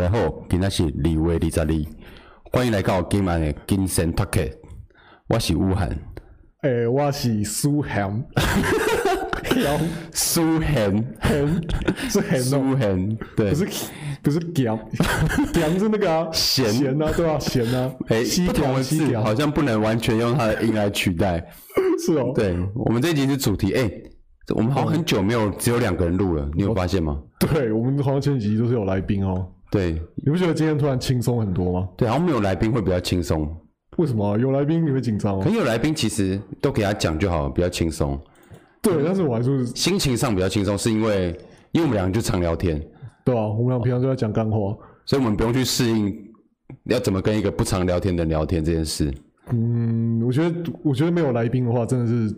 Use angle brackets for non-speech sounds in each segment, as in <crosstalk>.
大家好，今天是二月二十二，欢迎来到今晚的金神 Talk。我是武汉，诶、欸，我是苏涵，<laughs> 苏涵，涵是涵，苏涵，对，不是不是咸，咸是那个啊，咸咸啊，对吧？咸啊，哎，不同的字好像不能完全用它的音来取代，<laughs> 是哦。对，我们这一集是主题，诶、欸，我们好像很久没有只有两个人录了，你有发现吗？对，我们好像前几集都是有来宾哦。对，你不觉得今天突然轻松很多吗？对，好像没有来宾会比较轻松。为什么、啊、有来宾你会紧张吗？可有来宾其实都给他讲就好，比较轻松。对，但是我还是心情上比较轻松，是因为因为我们两个就常聊天，对啊，我们俩平常都在讲干话，所以我们不用去适应要怎么跟一个不常聊天的人聊天这件事。嗯，我觉得我觉得没有来宾的话，真的是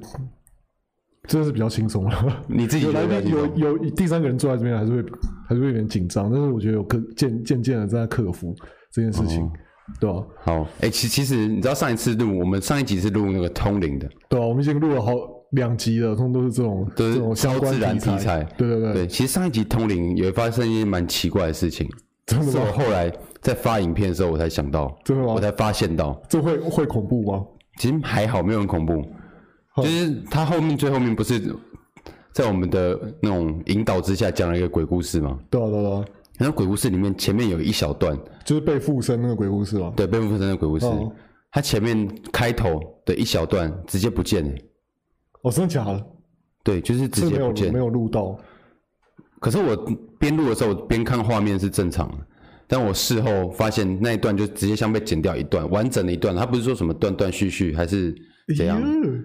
真的是比较轻松了。你自己有来宾有有第三个人坐在这边，还是会还是会有点紧张，但是我觉得有克渐渐渐的在克服这件事情。哦对啊，好，哎、欸，其其实你知道上一次录，我们上一集是录那个通灵的，对啊，我们已经录了好两集了，通通都是这种都是这种超自然题材，对对对，对，其实上一集通灵也发生一件蛮奇怪的事情，真的吗？是我后来在发影片的时候，我才想到，真的吗？我才发现到，这会会恐怖吗？其实还好，没有很恐怖，就是他后面最后面不是在我们的那种引导之下讲了一个鬼故事吗？对啊对啊。然后鬼故事里面前面有一小段，就是被附身那个鬼故事吗？对，被附身的鬼故事，哦、它前面开头的一小段直接不见了。哦，真的假的？对，就是直接不见，没有录到。可是我边录的时候边看画面是正常的，但我事后发现那一段就直接像被剪掉一段，完整的一段，它不是说什么断断续续，还是怎样？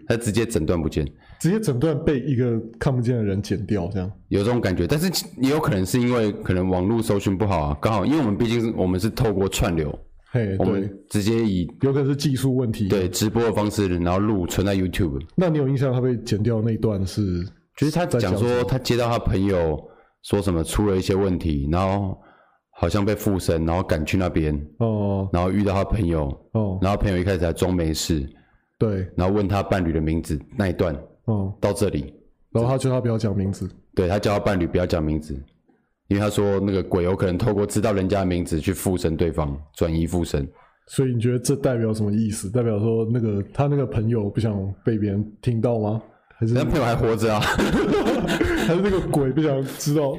他直接整段不见。直接整段被一个看不见的人剪掉，这样有这种感觉，但是也有可能是因为可能网络搜寻不好啊，刚好因为我们毕竟是我们是透过串流，嘿，我们直接以有可能是技术问题，对直播的方式，然后录存在 YouTube。那你有印象他被剪掉那一段是？就是他讲说他接到他朋友说什么出了一些问题，然后好像被附身，然后赶去那边哦，然后遇到他朋友哦，然后朋友一开始还装没事，对，然后问他伴侣的名字那一段。哦，到这里，然后他叫他不要讲名字，对，他叫他伴侣不要讲名字，因为他说那个鬼有可能透过知道人家的名字去附身对方，转移附身。所以你觉得这代表什么意思？代表说那个他那个朋友不想被别人听到吗？还是那朋友还活着啊？<laughs> 还是那个鬼不想知道？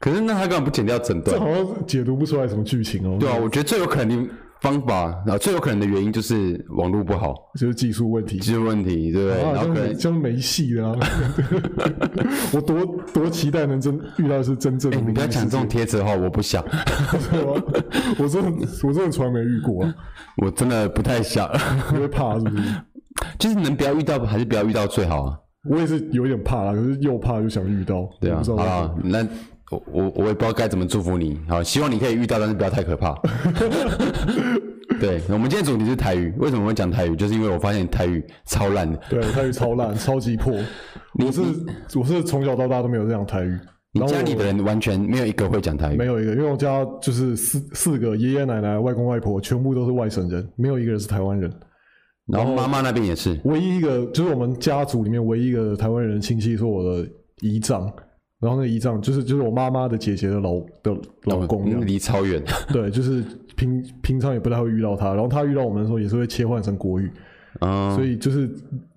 可是那他干嘛不剪掉整段？这好像解读不出来什么剧情哦。对啊，我觉得最有可能。方法，然后最有可能的原因就是网络不好，就是技术问题，技术问题，对不对？啊、然后可能像没戏了啊！<laughs> 我多多期待能真遇到的是真正的。你不要讲这种贴子的话，我不想。<laughs> 我真的，我真的从来没遇过，我真的不太想，因为怕是不是？<laughs> 就是能不要遇到，还是不要遇到最好啊？我也是有点怕啦，可是又怕又想遇到，对啊。好，那。我我我也不知道该怎么祝福你，好，希望你可以遇到，但是不要太可怕。对，我们今天主题是台语，为什么会讲台语？就是因为我发现台语超烂的。对，台语超烂，<laughs> 超级破。我是我是从小到大都没有这样台语。你家里的人完全没有一个会讲台语？没有一个，因为我家就是四四个爷爷奶奶、外公外婆，全部都是外省人，没有一个人是台湾人。然后妈妈那边也是，唯一一个就是我们家族里面唯一一个台湾人亲戚，是我的姨丈。然后那个姨丈就是就是我妈妈的姐姐的老的老公，离超远。对，就是平平常也不太会遇到他。然后他遇到我们的时候，也是会切换成国语。嗯，所以就是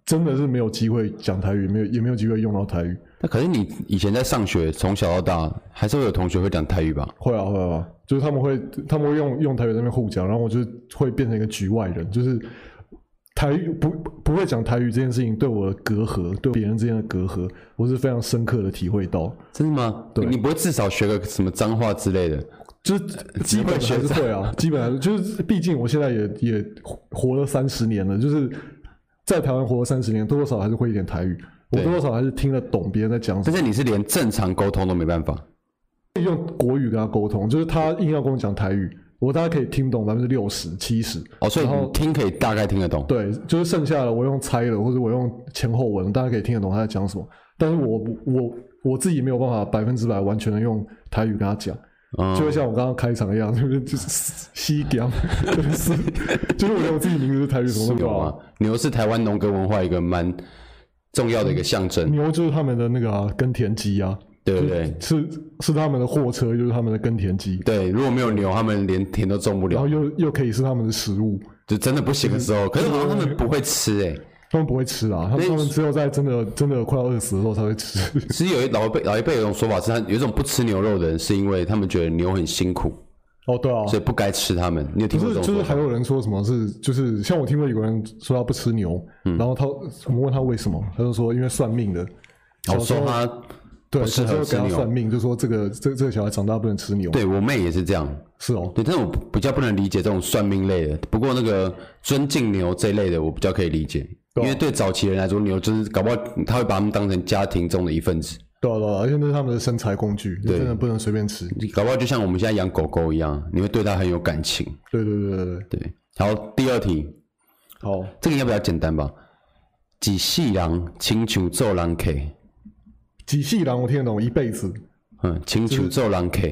真的是没有机会讲台语，没有也没有机会用到台语。那可是你以前在上学，从小到大还是会有同学会讲台语吧？会啊会啊，就是他们会他们会用用台语在那边互讲，然后我就会变成一个局外人，就是。台语不不会讲台语这件事情对我的隔阂，对别人之间的隔阂，我是非常深刻的体会到。真的吗？对，你不会至少学个什么脏话之类的？就是基本还是会啊，基本还是就是，毕竟我现在也也活了三十年了，就是在台湾活了三十年，多多少少还是会一点台语，我多多少少还是听得懂别人在讲什么。但是你是连正常沟通都没办法，用国语跟他沟通，就是他硬要跟我讲台语。我大概可以听懂百分之六十、七十哦，所以你听可以大概听得懂。对，就是剩下的我用猜的，或者我用前后文，大家可以听得懂他在讲什么。但是我我我自己没有办法百分之百完全的用台语跟他讲，嗯、就会像我刚刚开场一样，就 <laughs> 是就是西江，就 <laughs> 是就是我用自己名字是台语什么都啊。牛是台湾农耕文化一个蛮重要的一个象征，牛就是他们的那个耕田机啊。对不对？是是他们的货车，就是他们的耕田机。对，如果没有牛，他们连田都种不了。然后又又可以是他们的食物，就真的不行的时候。可是好像他们不会吃哎，他们不会吃啊，他们他们只有在真的真的快要饿死的时候才会吃。<laughs> 其实有一老一辈老一辈有一种说法是，他有一种不吃牛肉的人，是因为他们觉得牛很辛苦。哦，对啊，所以不该吃他们。你有听过这种？就是还有人说什么是，就是像我听过有个人说他不吃牛，嗯、然后他我们问他为什么，他就说因为算命的，我说他对适合吃牛，算命就说这个这这个小孩长大不能吃牛。对我妹也是这样，是哦，对，但是我比较不能理解这种算命类的。不过那个尊敬牛这一类的，我比较可以理解，因为对早期人来说，牛就是搞不好他会把他们当成家庭中的一份子。对啊，对啊，而且那是他们的生财工具，对，真的不能随便吃。你搞不好就像我们现在养狗狗一样，你会对它很有感情。对对对对对。对，好，第二题，好，这个应该比较简单吧？几世人亲像做人客，几世人我听得懂，一辈子。嗯，亲像做人客，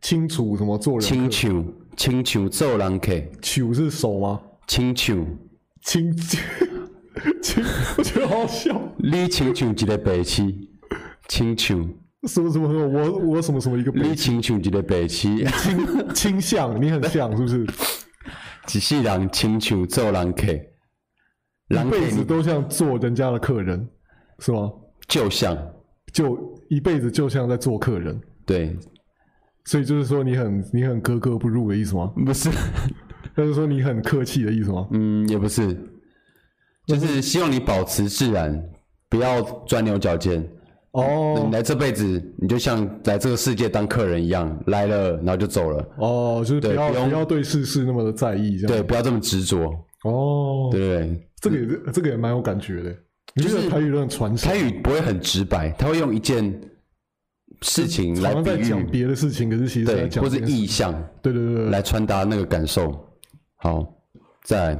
清楚什么做人？亲像亲像做人客，手是手吗？亲像亲亲，<laughs> 我觉得好笑。你亲像一个白痴。请求什么什么什么？我我什么什么一个？你请求一个白痴，倾倾向你很像是不是？<laughs> 一世人请求做人客，一辈子都像做人家的客人，是吗？就像，就一辈子就像在做客人。对，所以就是说你很你很格格不入的意思吗？不是，<laughs> 但是说你很客气的意思吗？嗯，也不是，就是希望你保持自然，不要钻牛角尖。哦，oh, 你来这辈子，你就像来这个世界当客人一样，来了然后就走了。哦，oh, 就是不要不要对世事那么的在意，这样对，不要这么执着。哦，oh, 对，这个也是这个也蛮有感觉的。就是台语都很传神，台语不会很直白，他会用一件事情来比喻讲别的事情，可是其实对，或是意象，对对对，对，来传达那个感受。好，再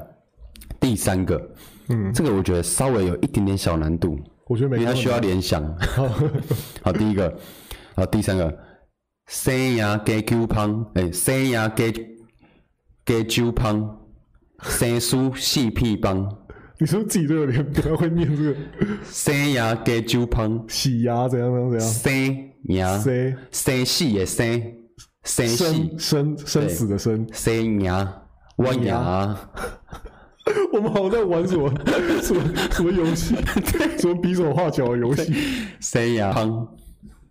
第三个，嗯，这个我觉得稍微有一点点小难度。我觉得每个需要联想。<laughs> 好，第一个，好，第三个，生涯加酒胖，哎，生涯加加酒胖，生书四片帮。你是不是自己都有点不太会念这个？生涯加酒胖，洗牙怎样怎样怎样？生牙，生生死的生，生生生生死的生，生牙，挖牙。<laughs> 我们好像在玩什么什么什么游戏？什么比手画脚的游戏？生牙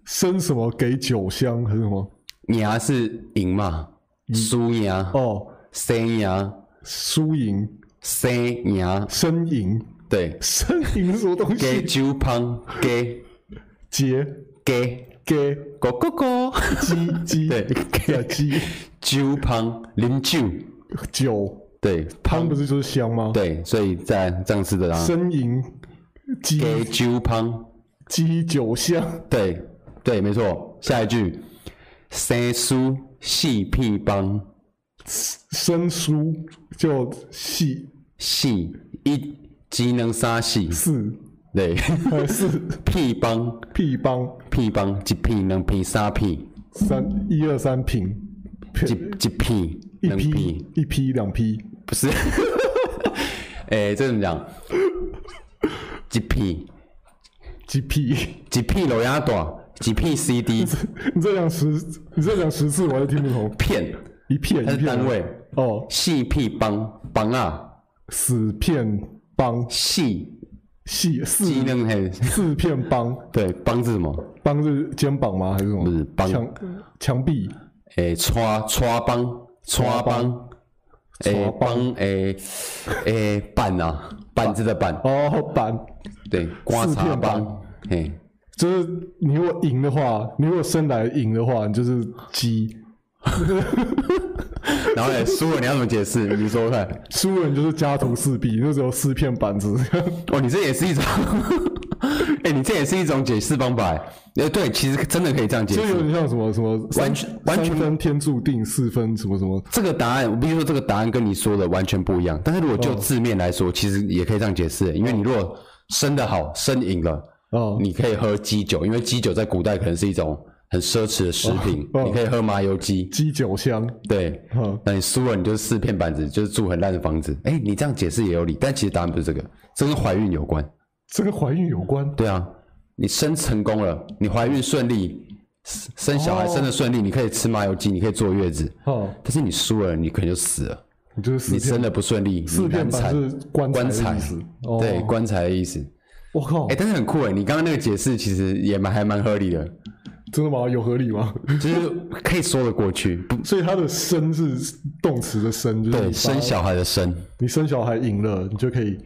生什么给酒香还是什么？牙是赢嘛？输赢哦，生牙输赢生牙生赢对，生赢是什么东西？给酒胖给接给给狗狗狗鸡鸡对给鸡酒胖饮酒酒。对，胖不是就是香吗？对，所以在这样子的啊，呻吟鸡。酒胖，鸡酒香。对，对，没错。下一句，生疏细屁帮，生疏就细。细一技能三细。四，对，<laughs> 四屁帮。屁帮。屁帮一屁两屁三屁。三一二三品，一一屁。一批一批两批不是，<laughs> 哎，这怎么讲？一批一批一批楼鸭短，一批 CD。你再讲十，你再讲十次，我还是听不懂。片一片一片单位哦。细屁帮帮啊，死片帮细细四四片帮。对，帮是什么？帮是肩膀吗？还是什么？不是帮墙墙壁。哎，刷刷帮。刷帮，诶帮诶诶板啊，板子的板哦板，对，刮擦帮，嘿，就是你如果赢的话，你如果生来赢的话，你就是鸡，<laughs> 然后嘞输了你要怎么解释？你说看，输了你就是家徒四壁，那时候四片板子，<laughs> 哦，你这也是一种。<laughs> 哎、欸，你这也是一种解释方法。哎，对，其实真的可以这样解释。就有点像什么什么完全完全分天注定，四分什么什么。这个答案，我必须说这个答案跟你说的完全不一样。但是如果就字面来说，哦、其实也可以这样解释。因为你如果生的好，生赢了，哦，你可以喝鸡酒，因为鸡酒在古代可能是一种很奢侈的食品。哦哦、你可以喝麻油鸡，鸡酒香。对，哦、那你输了，你就是四片板子，就是住很烂的房子。哎、欸，你这样解释也有理，但其实答案不是这个，这跟怀孕有关。这跟怀孕有关？对啊，你生成功了，你怀孕顺利，生小孩生的顺利，你可以吃麻油鸡，你可以坐月子。哦。但是你输了，你可能就死了。你就是你生的不顺利，四片板是棺棺材，对，棺材的意思。我靠！哎，但是很酷哎，你刚刚那个解释其实也蛮还蛮合理的。真的吗？有合理吗？就是可以说得过去。<laughs> 所以它的生是动词的生，就是对生小孩的生。你生小孩赢了，你就可以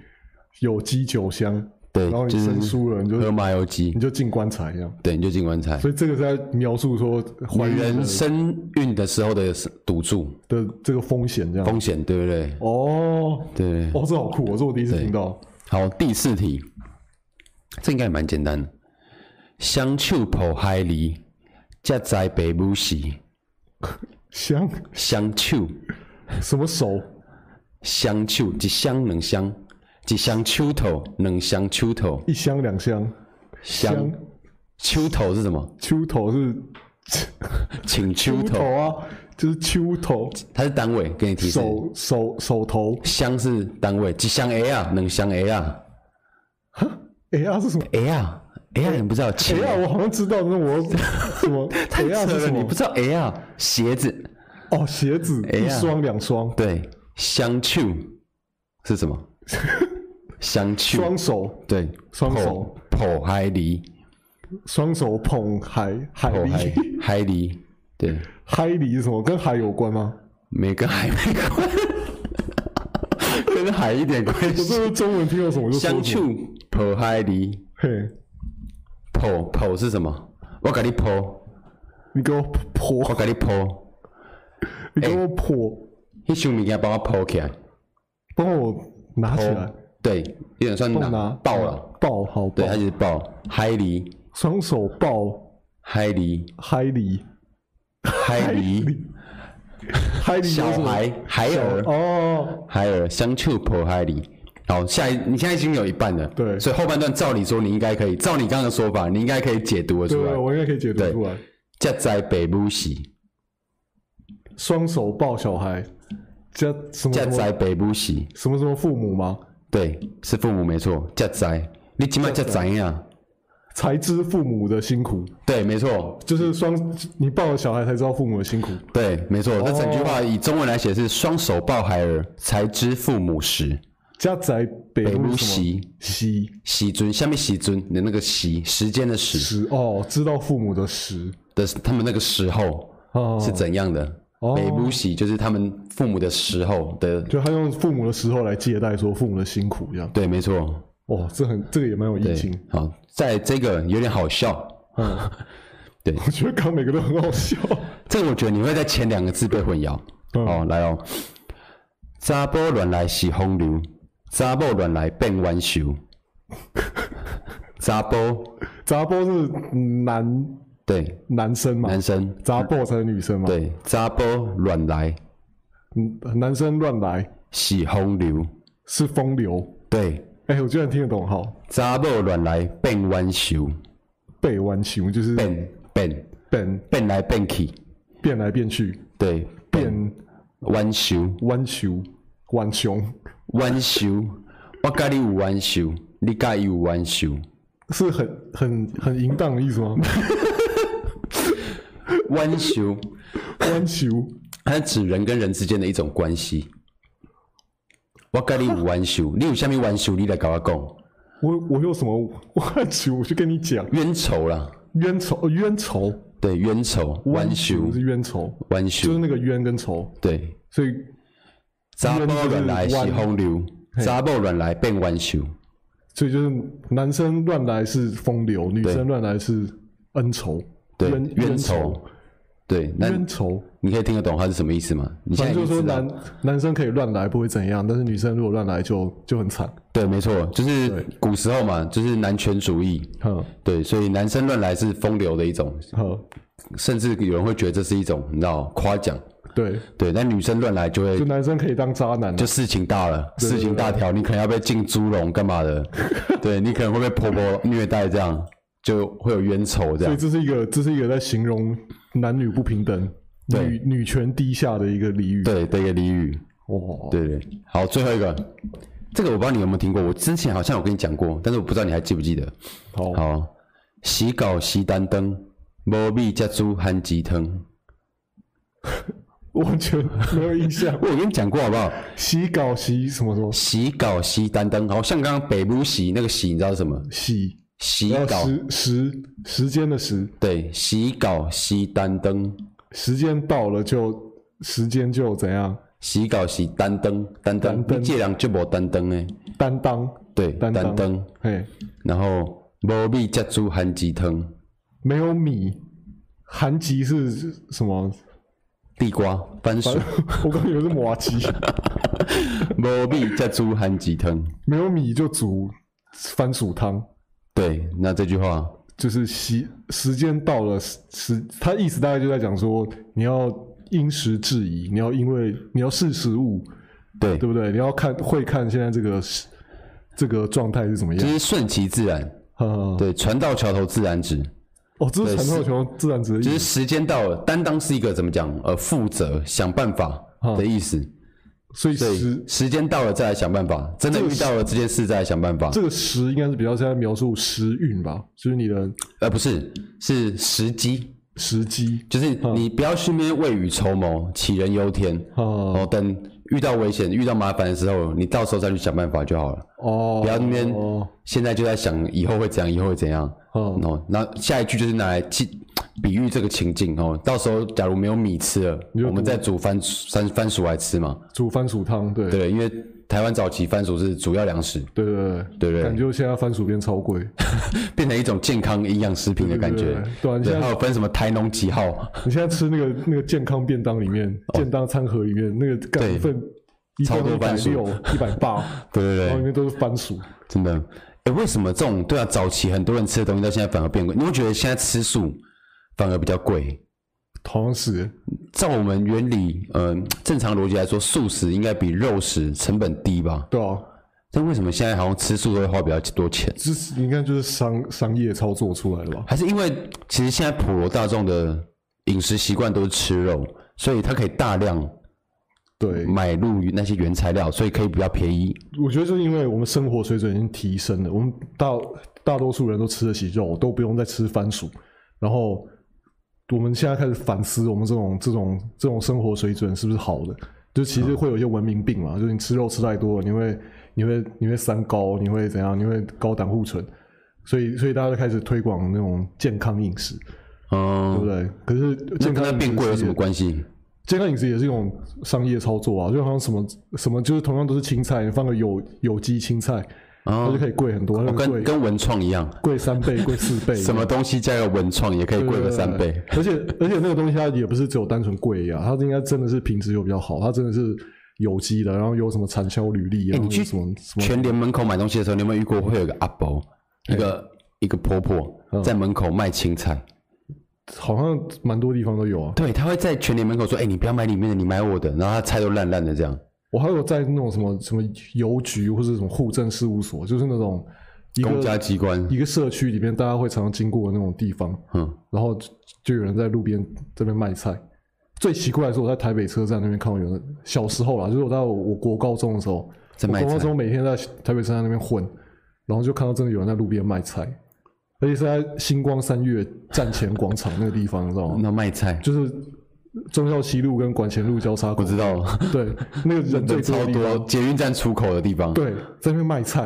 有鸡酒香。对，然后你生输了，你就喝麻油鸡，你就进棺材一样。对，你就进棺材。所以这个是在描述说，女人生孕的时候的赌注的这个风险，这样。风险对不对？哦，对。哦，这好酷，我是我第一次听到。好，第四题，这应该也蛮简单的。双手抱孩儿，才知爸母是。双双手，什么手？双手，一双两双。一箱秋头，两箱秋头，一箱两箱，箱秋头是什么？秋头是 <laughs> 请秋头啊，就是秋头，它是单位，给你提示。手手手头，箱是单位，一箱 A 啊？两箱 A 啊？哈，A 啊是什么？A 啊啊你不知道啊我好像知道，那我什么 <laughs> 啊是什么？你不知道啊？鞋子。哦，鞋子一双两双，对，箱秋是什么？<laughs> 相处，双手。对，双手。捧海梨，双手捧海海梨，海梨，对，海梨是什么？跟海有关吗？没跟海没关，<laughs> 跟海一点关系。我这个中文听到什么就相处捧海梨，嘿，捧捧是什么？我给你剖，你给我剖，我给你剖，<laughs> 你给我捧，你什么物件帮我剖起来？帮我拿起来。对，有点算拿。抱了，抱好，对，他就是抱海梨，双手抱海梨，海梨，海梨，海梨，小孩孩儿。哦，孩儿相处抱海梨。好，下一，你现在已经有一半了，对，所以后半段照理说你应该可以，照你刚刚的说法，你应该可以解读得出来，对，我应该可以解读出来。才知爸母是，双手抱小孩，家什么？才知爸母是，什么什么父母吗？对，是父母没错。家在，你起码家在呀，才知父母的辛苦。对，没错，就是双你抱了小孩才知道父母的辛苦。对，没错。那、哦、整句话以中文来写是“双手抱孩儿，才知父母时”。才知爸母时，时时尊，下面西尊的那个西时间的时。时哦，知道父母的时的他们那个时候是怎样的。哦爸母是就是他们父母的时候的，就他用父母的时候来借代说父母的辛苦这样。对，没错。哇，这很这个也蛮有意境。好，在这个有点好笑。嗯，<laughs> 对，我觉得刚每个都很好笑。这个我觉得你会在前两个字被混淆。嗯、哦，来哦，查波乱来是风流，查某乱来变冤仇。查甫，查波是男。对，男生嘛，男生，查波才是女生嘛。对，查甫乱来，嗯，男生乱来是风流，是风流。对，哎、欸，我居然听得懂，好。查某乱来变冤仇，变冤仇就是变变。变。变来变去，变来变去。对，变冤仇，冤仇，冤仇，冤仇。我跟你有弯修，你跟伊有弯修，是很很很淫荡的意思吗？弯修，弯修，它指人跟人之间的一种关系。我跟你有弯修，你有虾米弯修？你来跟我讲。我我有什么弯修？我就跟你讲。冤仇啦，冤仇，冤仇。对，冤仇，弯修是冤仇，弯修就是那个冤跟仇。对，所以查某乱来是风流，查某乱来变弯修。所以就是男生乱来是风流，女生乱来是恩仇。对，冤仇。对，冤仇，你可以听得懂它是什么意思吗？你现在就是说男男生可以乱来不会怎样，但是女生如果乱来就就很惨。对，没错，就是古时候嘛，就是男权主义。嗯，对，所以男生乱来是风流的一种。嗯，甚至有人会觉得这是一种你知道夸奖。对对，那女生乱来就会，就男生可以当渣男，就事情大了，事情大条，你可能要被进猪笼干嘛的？对，你可能会被婆婆虐待这样。就会有冤仇这样，所以这是一个，这是一个在形容男女不平等、女女权低下的一个俚语，对的一个俚语。哦，对对，好，最后一个，这个我不知道你有没有听过，我之前好像有跟你讲过，但是我不知道你还记不记得。好，好，洗稿洗单灯，无米才煮番薯汤。完全没有印象。<laughs> 我有跟你讲过好不好？洗稿洗什么什么？洗稿洗单灯，好像刚刚北部洗那个洗，你知道是什么？洗洗稿时时时间的时。对，洗稿洗单灯，时间到了就时间就怎样？洗稿洗单灯，单灯，你这人就无单灯诶。担当对，单灯。嘿，然后无米加煮韩鸡汤，没有米，韩鸡是什么？地瓜、番薯，<laughs> 我刚以为是麻糬。<laughs> 无米再煮番薯汤，没有米就煮番薯汤。对，那这句话就是时时间到了时，他意思大概就在讲说，你要因时制宜，你要因为你要识时务，对对不对？你要看会看现在这个这个状态是怎么样，就是顺其自然。对，船到桥头自然直。哦，这是船到桥头自然直的意思。其实时间到了，担当是一个怎么讲？呃，负责、想办法的意思。所以时时间到了再来想办法，真的遇到了这件事再来想办法。这个时应该是比较在描述时运吧？就是你的，呃，不是，是时机。时机就是你不要去那边未雨绸缪、杞人忧天。哦，等遇到危险、遇到麻烦的时候，你到时候再去想办法就好了。哦，不要那边现在就在想以后会怎样，以后会怎样。哦，那下一句就是拿来记比喻这个情境哦。到时候假如没有米吃了，我们再煮番番番薯来吃嘛。煮番薯汤，对对，因为台湾早期番薯是主要粮食。对对对对对。感觉现在番薯变超贵，<laughs> 变成一种健康营养食品的感觉。对，对，还有分什么台农几号？你现在吃那个那个健康便当里面，健康餐盒里面那个干份，超多番薯，一百八。<laughs> 对对对，然后里面都是番薯，真的。哎，为什么这种对啊？早期很多人吃的东西，到现在反而变贵。你会觉得现在吃素反而比较贵？好像是。照我们原理，嗯、呃，正常逻辑来说，素食应该比肉食成本低吧？对啊。但为什么现在好像吃素都会花比较多钱？这是应该就是商商业操作出来的吧？还是因为其实现在普罗大众的饮食习惯都是吃肉，所以它可以大量。对，买入那些原材料，所以可以比较便宜。我觉得就是因为我们生活水准已经提升了，我们大大多数人都吃得起肉，都不用再吃番薯。然后我们现在开始反思，我们这种这种这种生活水准是不是好的？就其实会有一些文明病嘛，嗯、就是你吃肉吃太多了，你会你会你会三高，你会怎样？你会高胆固醇，所以所以大家就开始推广那种健康饮食，嗯，对不对？可是健康跟它变贵有什么关系？健康饮食也是一种商业操作啊，就好像什么什么，就是同样都是青菜，你放个有有机青菜，它就可以贵很多，跟跟文创一样，贵三倍，贵四倍。什么东西加个文创也可以贵个三倍，而且而且那个东西它也不是只有单纯贵呀，它应该真的是品质又比较好，它真的是有机的，然后有什么产销履历啊？你去什么全联门口买东西的时候，你有没有遇过会有一个阿伯，一个一个婆婆在门口卖青菜？好像蛮多地方都有啊。对，他会在全联门口说：“哎、欸，你不要买里面的，你买我的。”然后他菜都烂烂的这样。我还有在那种什么什么邮局或者什么户政事务所，就是那种一个公家机关，一个社区里面大家会常常经过的那种地方。嗯，然后就有人在路边这边卖菜。最奇怪的是，我在台北车站那边看到有人，小时候啦，就是我在我，我国高中的时候，在卖菜。我国高中每天在台北车站那边混，然后就看到真的有人在路边卖菜。而且是在星光三月站前广场那个地方，你知道吗？那卖菜就是忠孝西路跟管前路交叉口。我知道，对，那个人最超多，捷运站出口的地方。对，在那边卖菜，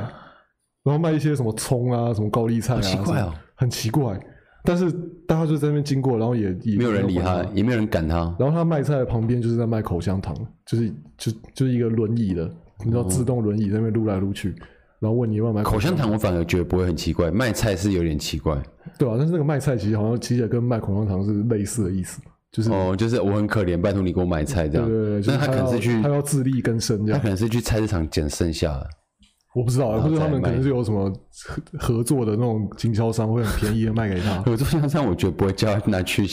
然后卖一些什么葱啊，什么高丽菜啊，奇怪哦，很奇怪。但是大家就在那边经过，然后也也没有人理他，也没有人赶他。然后他卖菜的旁边就是在卖口香糖，就是就就是一个轮椅的，你知道，自动轮椅在那边撸来撸去。然后问你要不要买口香糖，我反而觉得不会很奇怪。卖菜是有点奇怪，对啊，但是那个卖菜其实好像其实也跟卖口香糖是类似的意思，就是哦，就是我很可怜，拜托你给我买菜这样。对对对，那他可能是去他要自力更生这样，他可能是去菜市场捡剩下的。我不知道，或者他们可能是有什么合作的那种经销商，会很便宜的卖给他。<laughs> 合作经销商我觉得不会叫他拿去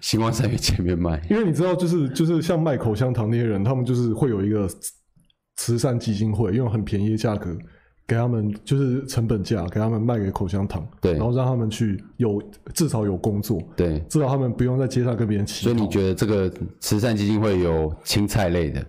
星光三月前面卖，因为你知道，就是就是像卖口香糖那些人，他们就是会有一个慈善基金会，用很便宜的价格。给他们就是成本价，给他们卖给口香糖，对，然后让他们去有至少有工作，对，至少他们不用在街上跟别人乞讨。所以你觉得这个慈善基金会有青菜类的？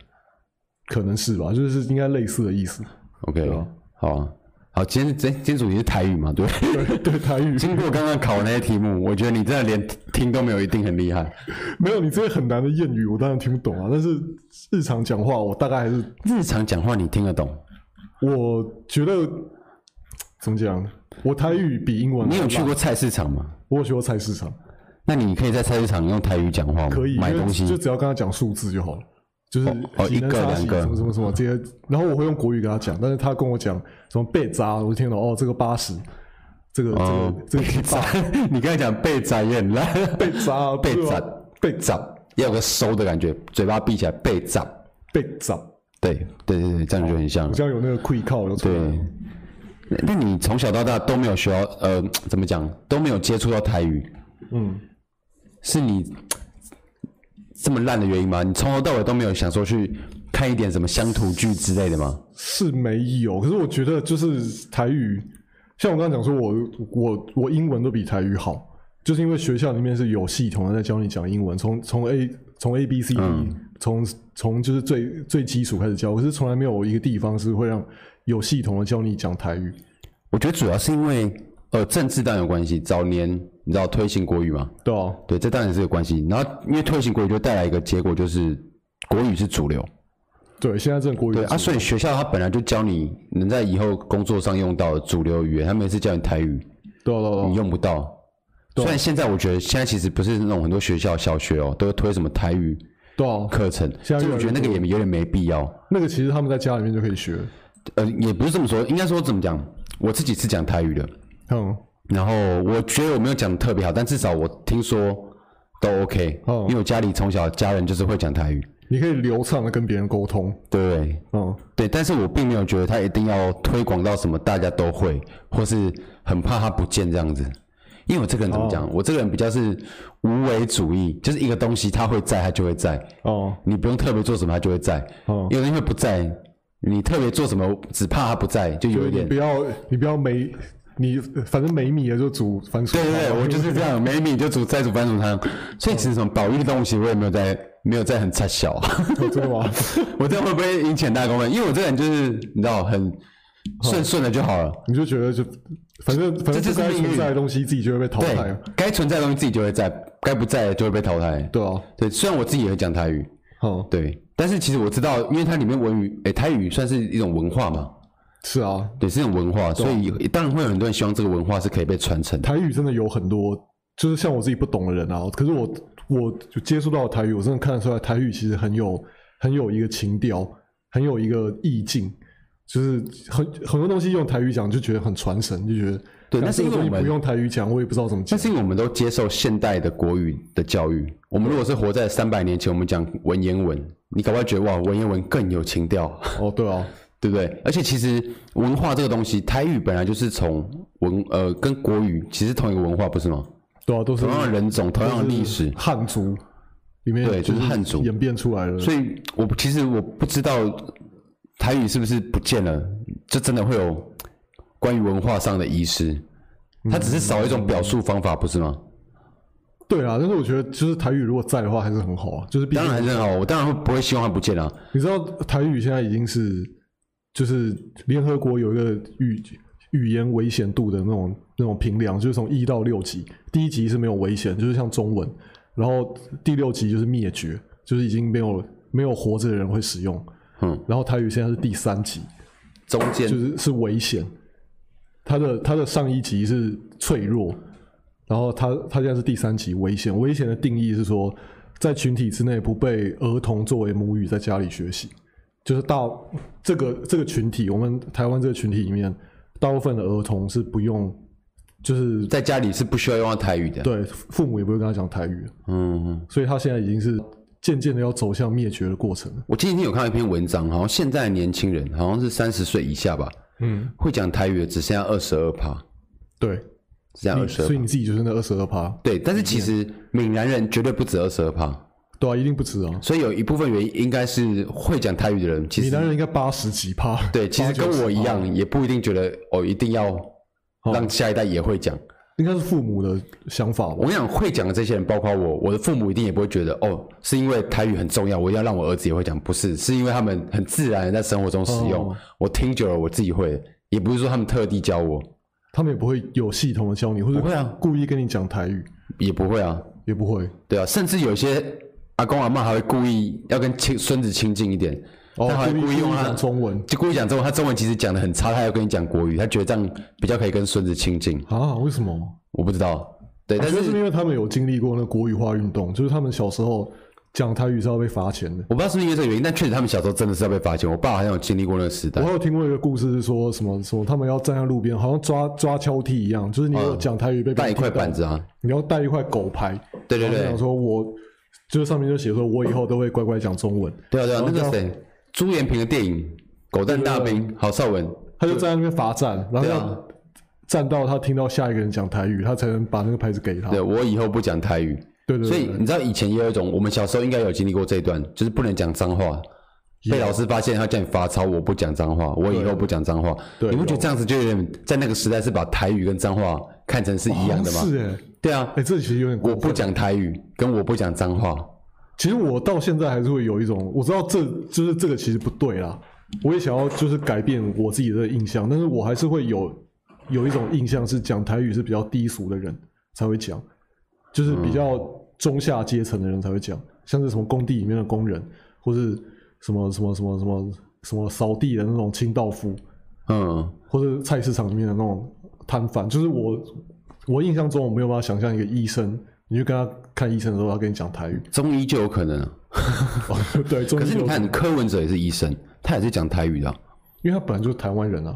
可能是吧，就是应该类似的意思。OK，好啊。好，今天今天主题是台语嘛？对对 <laughs> 对，台语。经过刚刚考的那些题目，我觉得你真的连听都没有，一定很厉害。没有，你这些很难的谚语，我当然听不懂啊。但是日常讲话，我大概还是日常讲话你听得懂。我觉得怎么讲？我台语比英文。你有去过菜市场吗？我有去过菜市场。那你可以在菜市场用台语讲话吗？可以，买东西就只要跟他讲数字就好了。就是哦，一个两个什么什么什么这些，然后我会用国语跟他讲，但是他跟我讲什么被砸，我就听到哦，这个八十，这个这个这个砸，<laughs> 你刚才讲被砸也很烂，被砸被砸被砸，要有个收的感觉，嘴巴闭起来被砸被砸，对对对对，这样就很像，这样有那个气口，对。那你从小到大都没有学到，呃，怎么讲都没有接触到台语，嗯，是你。这么烂的原因吗？你从头到尾都没有想说去看一点什么乡土剧之类的吗？是没有，可是我觉得就是台语，像我刚刚讲说我，我我我英文都比台语好，就是因为学校里面是有系统的在教你讲英文，从从 A 从 A B C D，从从、嗯、就是最最基础开始教，我是从来没有一个地方是会让有系统的教你讲台语。我觉得主要是因为呃政治当然有关系，早年。你知道推行国语吗？对啊，对，这当然是有关系。然后因为推行国语，就带来一个结果，就是国语是主流。对，现在这国语对啊，所以学校他本来就教你能在以后工作上用到的主流语言，他每次教你台语，对对对，你用不到。虽然现在我觉得现在其实不是那种很多学校小学哦，都会推什么台语对课程，其实我觉得那个也有点没必要。那个其实他们在家里面就可以学。呃，也不是这么说，应该说怎么讲？我自己是讲台语的，嗯。然后我觉得我没有讲的特别好，但至少我听说都 OK，哦，因为我家里从小家人就是会讲台语，你可以流畅的跟别人沟通，对，嗯，对，但是我并没有觉得他一定要推广到什么大家都会，或是很怕他不见这样子，因为我这个人怎么讲？哦，我这个人比较是无为主义，就是一个东西它会在，它就会在，哦，你不用特别做什么，它就会在，哦，有人会不在，你特别做什么，只怕它不在，就有一点，你不要，你不要没。你反正没米了就煮番薯汤。对对对，<laughs> 我就是这样，没米就煮再煮番薯汤。所以其实什么保育的东西，我也没有在没有在很差小。真的吗？<laughs> 我这样会不会引起很大公愤？因为我这个人就是你知道很顺顺的就好了。你就觉得就反正反正这该存在的东西自己就会被淘汰。该存在的东西自己就会在，该不在就会被淘汰。对啊，对，虽然我自己也会讲台语，哦，对，但是其实我知道，因为它里面文语，诶，台语算是一种文化嘛。是啊，对，是一种文化，所以当然会有很多人希望这个文化是可以被传承。台语真的有很多，就是像我自己不懂的人啊，可是我我就接触到台语，我真的看得出来，台语其实很有很有一个情调，很有一个意境，就是很很多东西用台语讲就觉得很传神，就觉得对。那是因为我们不用台语讲，我也不知道怎么讲。但是因为我们都接受现代的国语的教育，我们如果是活在三百年前，我们讲文言文，你搞不好觉得哇，文言文更有情调。哦，对啊。<laughs> 对不对？而且其实文化这个东西，台语本来就是从文呃跟国语其实同一个文化，不是吗？对啊，都是同样的人种，同样的历史，汉族里面对，就是汉族演变出来的。所以我其实我不知道台语是不是不见了，就真的会有关于文化上的遗失，它只是少一种表述方法，不是吗？对啊，但是我觉得就是台语如果在的话，还是很好啊。就是当然还是很好，我当然会不会希望它不见啊。你知道台语现在已经是。就是联合国有一个语语言危险度的那种那种评量，就是从一到六级，第一级是没有危险，就是像中文，然后第六级就是灭绝，就是已经没有没有活着的人会使用。嗯，然后台语现在是第三级，中间就是是危险，他的他的上一级是脆弱，然后他他现在是第三级危险，危险的定义是说在群体之内不被儿童作为母语在家里学习。就是到这个这个群体，我们台湾这个群体里面，大部分的儿童是不用，就是在家里是不需要用到台语的。对，父母也不会跟他讲台语。嗯嗯。所以他现在已经是渐渐的要走向灭绝的过程。我前几天有看到一篇文章，好像现在的年轻人好像是三十岁以下吧，嗯，会讲台语的只剩下二十二趴。对，这样二十二。所以你自己就是那二十二趴。对，但是其实闽南人绝对不止二十二趴。对啊，一定不止啊！所以有一部分原因应该是会讲台语的人，其实闽南人应该八十几趴。对，其实跟我一样，也不一定觉得哦，一定要让下一代也会讲。应该是父母的想法吧。我跟你讲，会讲的这些人，包括我，我的父母一定也不会觉得哦，是因为台语很重要，我一定要让我儿子也会讲。不是，是因为他们很自然的在生活中使用。哦、我听久了，我自己会，也不是说他们特地教我，他们也不会有系统的教你，或者会啊，故意跟你讲台语，也不会啊，也不会，对啊，甚至有些阿公阿嬷还会故意要跟亲孙子亲近一点，哦，他还故意用他讲中文，就故意讲中文，他中文其实讲的很差，他要跟你讲国语，他觉得这样比较可以跟孙子亲近啊？为什么？我不知道，对，但是是因为他们有经历过那国语化运动，就是他们小时候。讲台语是要被罚钱的，我不知道是不是因为这个原因，但确实他们小时候真的是要被罚钱。我爸好像有经历过那个时代。我有听过一个故事，是说什么什么他们要站在路边，好像抓抓交替一样，就是你有讲台语被带一块板子啊，你要带一块狗牌。对对对，讲说我就是上面就写说，我以后都会乖乖讲中文。对啊对啊，那个谁，朱延平的电影《狗蛋大兵》，郝邵文，他就站在那边罚站，然后要站到他听到下一个人讲台语，他才能把那个牌子给他。对，我以后不讲台语。对，所以你知道以前也有一种，我们小时候应该有经历过这一段，就是不能讲脏话，被老师发现他叫你罚抄，我不讲脏话，我以后不讲脏话。对，你不觉得这样子就有点在那个时代是把台语跟脏话看成是一样的吗？是哎，对啊，哎，这其实有点。我不讲台语，跟我不讲脏话，其实我到现在还是会有一种，我知道这就是这个其实不对啦，我也想要就是改变我自己的印象，但是我还是会有有一种印象是讲台语是比较低俗的人才会讲，就是比较。中下阶层的人才会讲，像是什么工地里面的工人，或是什么什么什么什么什么扫地的那种清道夫，嗯，或者菜市场里面的那种摊贩，就是我我印象中我没有办法想象一个医生，你去跟他看医生的时候，他跟你讲台语，中医就有可能啊，对，中医可是你看柯文哲也是医生，他也是讲台语的，因为他本来就是台湾人啊，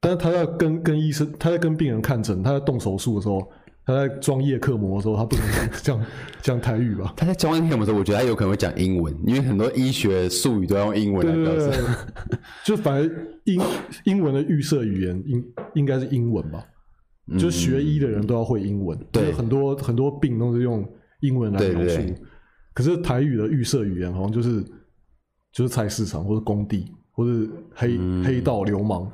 但是他在跟跟医生，他在跟病人看诊，他在动手术的时候。他在装叶克膜的时候，他不能讲 <laughs> 讲台语吧？他在装叶克膜的时候，我觉得他有可能会讲英文，因为很多医学术语都要用英文来表示。<laughs> 就反而英英文的预设语言应应该是英文吧？嗯、就学医的人都要会英文，对，很多很多病都是用英文来描述。可是台语的预设语言好像就是就是菜市场或者工地或者黑、嗯、黑道流氓。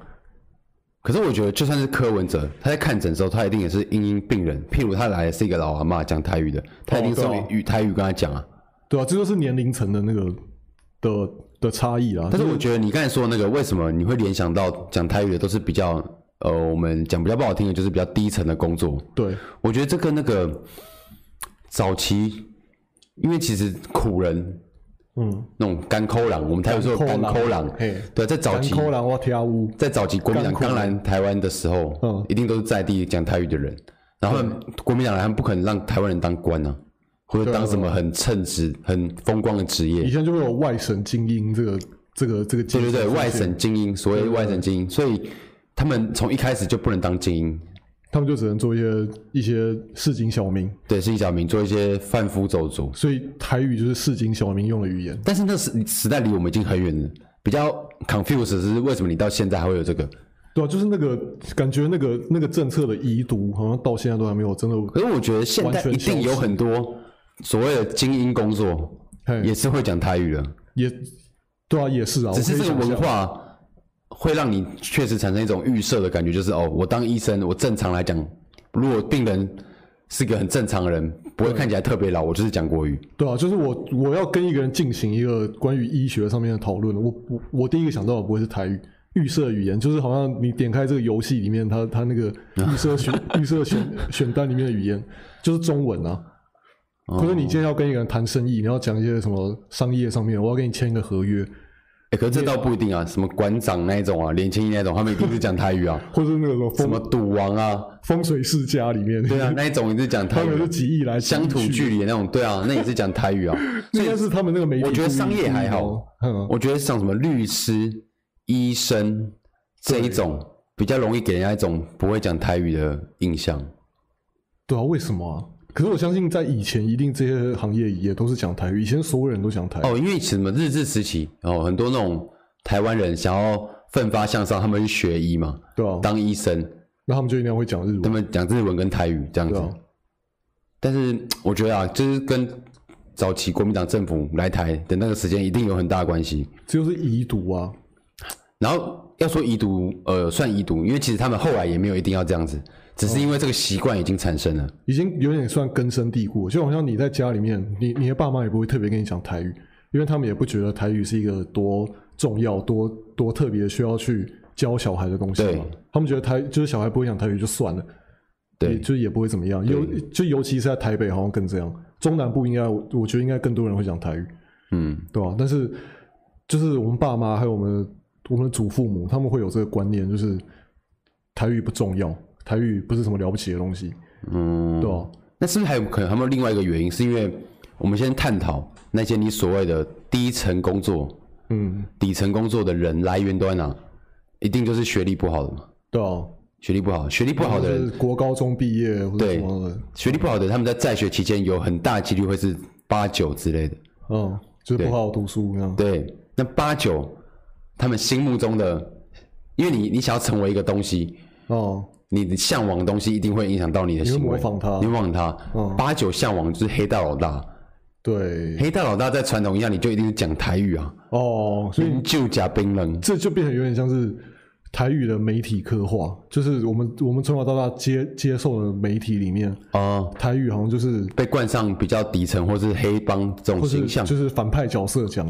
可是我觉得，就算是柯文哲，他在看诊的时候，他一定也是英英病人。譬如他来的是一个老阿妈讲台语的，他一定是用语台语跟他讲啊。对啊，这就是年龄层的那个的的差异啊。但是我觉得你刚才说的那个，为什么你会联想到讲台语的都是比较呃，我们讲比较不好听的，就是比较低层的工作。对，我觉得这跟那个早期，因为其实苦人。嗯，那种干抠郎，我们台湾说干抠郎，对，在早期，在早期国民党刚来台湾的时候，嗯，一定都是在地讲台语的人，然后国民党来，他们不可能让台湾人当官啊，或者当什么很称职、很风光的职业。以前就会有外省精英这个、这个、这个，对对对，外省精英，所谓外省精英，所以他们从一开始就不能当精英。他们就只能做一些一些市井小民，对，市井小民做一些贩夫走卒，所以台语就是市井小民用的语言。但是那时时代离我们已经很远了，比较 confused 是为什么你到现在还会有这个？对啊，就是那个感觉，那个那个政策的遗毒好像到现在都还没有真的。可是我觉得现在一定有很多所谓的精英工作，也是会讲台语的，也对啊，也是啊，只是这个文化。会让你确实产生一种预设的感觉，就是哦，我当医生，我正常来讲，如果病人是个很正常的人，不会看起来特别老，我就是讲国语。对啊，就是我我要跟一个人进行一个关于医学上面的讨论，我我我第一个想到的不会是台语预设语言，就是好像你点开这个游戏里面，它它那个 <laughs> 预设选预设选选单里面的语言就是中文啊。可是你今天要跟一个人谈生意，你要讲一些什么商业上面，我要跟你签一个合约。可是这倒不一定啊，什么馆长那一种啊，年轻一那种，他们一定是讲台语啊，<laughs> 或者那个什么赌王啊，风水世家里面，对啊，那一种也是讲台语，他们是几亿来乡土剧里那种，对啊，那也是讲台语啊。<laughs> 应该是他们那个媒体。我觉得商业还好，我觉得像什么律师、医生这一种，比较容易给人家一种不会讲台语的印象。对啊，为什么啊？可是我相信，在以前一定这些行业也都是讲台语。以前所有人都讲台语哦，因为什么日治时期哦，很多那种台湾人想要奋发向上，他们去学医嘛，对啊，当医生，那他们就一定要会讲日文，他们讲日文跟台语这样子。啊、但是我觉得啊，就是跟早期国民党政府来台的那个时间一定有很大的关系。这就是遗毒啊。然后要说遗毒，呃，算遗毒，因为其实他们后来也没有一定要这样子。只是因为这个习惯已经产生了，已经有点算根深蒂固。就好像你在家里面，你你的爸妈也不会特别跟你讲台语，因为他们也不觉得台语是一个多重要、多多特别需要去教小孩的东西嘛。他们觉得台就是小孩不会讲台语就算了，对，就也不会怎么样。尤就尤其是在台北，好像更这样。中南部应该，我觉得应该更多人会讲台语，嗯，对吧？但是就是我们爸妈还有我们我们的祖父母，他们会有这个观念，就是台语不重要，台语不是什么了不起的东西，嗯，对吧？那是不是还有可能还有另外一个原因？是因为我们先探讨那些你所谓的低层工作，嗯，底层工作的人来源都在哪？一定就是学历不好的嘛？对啊，学历不好，学历不好的人，国高中毕业或者什么的，对，学历不好的人，他们在在学期间有很大几率会是八九之类的，嗯，就是不好好读书那样。对，那八九他们心目中的，因为你你想要成为一个东西，哦。你的向往的东西一定会影响到你的行为，你模仿他，你模仿他。嗯，八九向往就是黑道老大，对，黑道老大在传统印象里就一定是讲台语啊。哦，所以就假冰冷，这就变成有点像是台语的媒体刻画，就是我们我们从小到大接接受的媒体里面啊，台语好像就是被冠上比较底层或是黑帮这种形象，就是反派角色讲。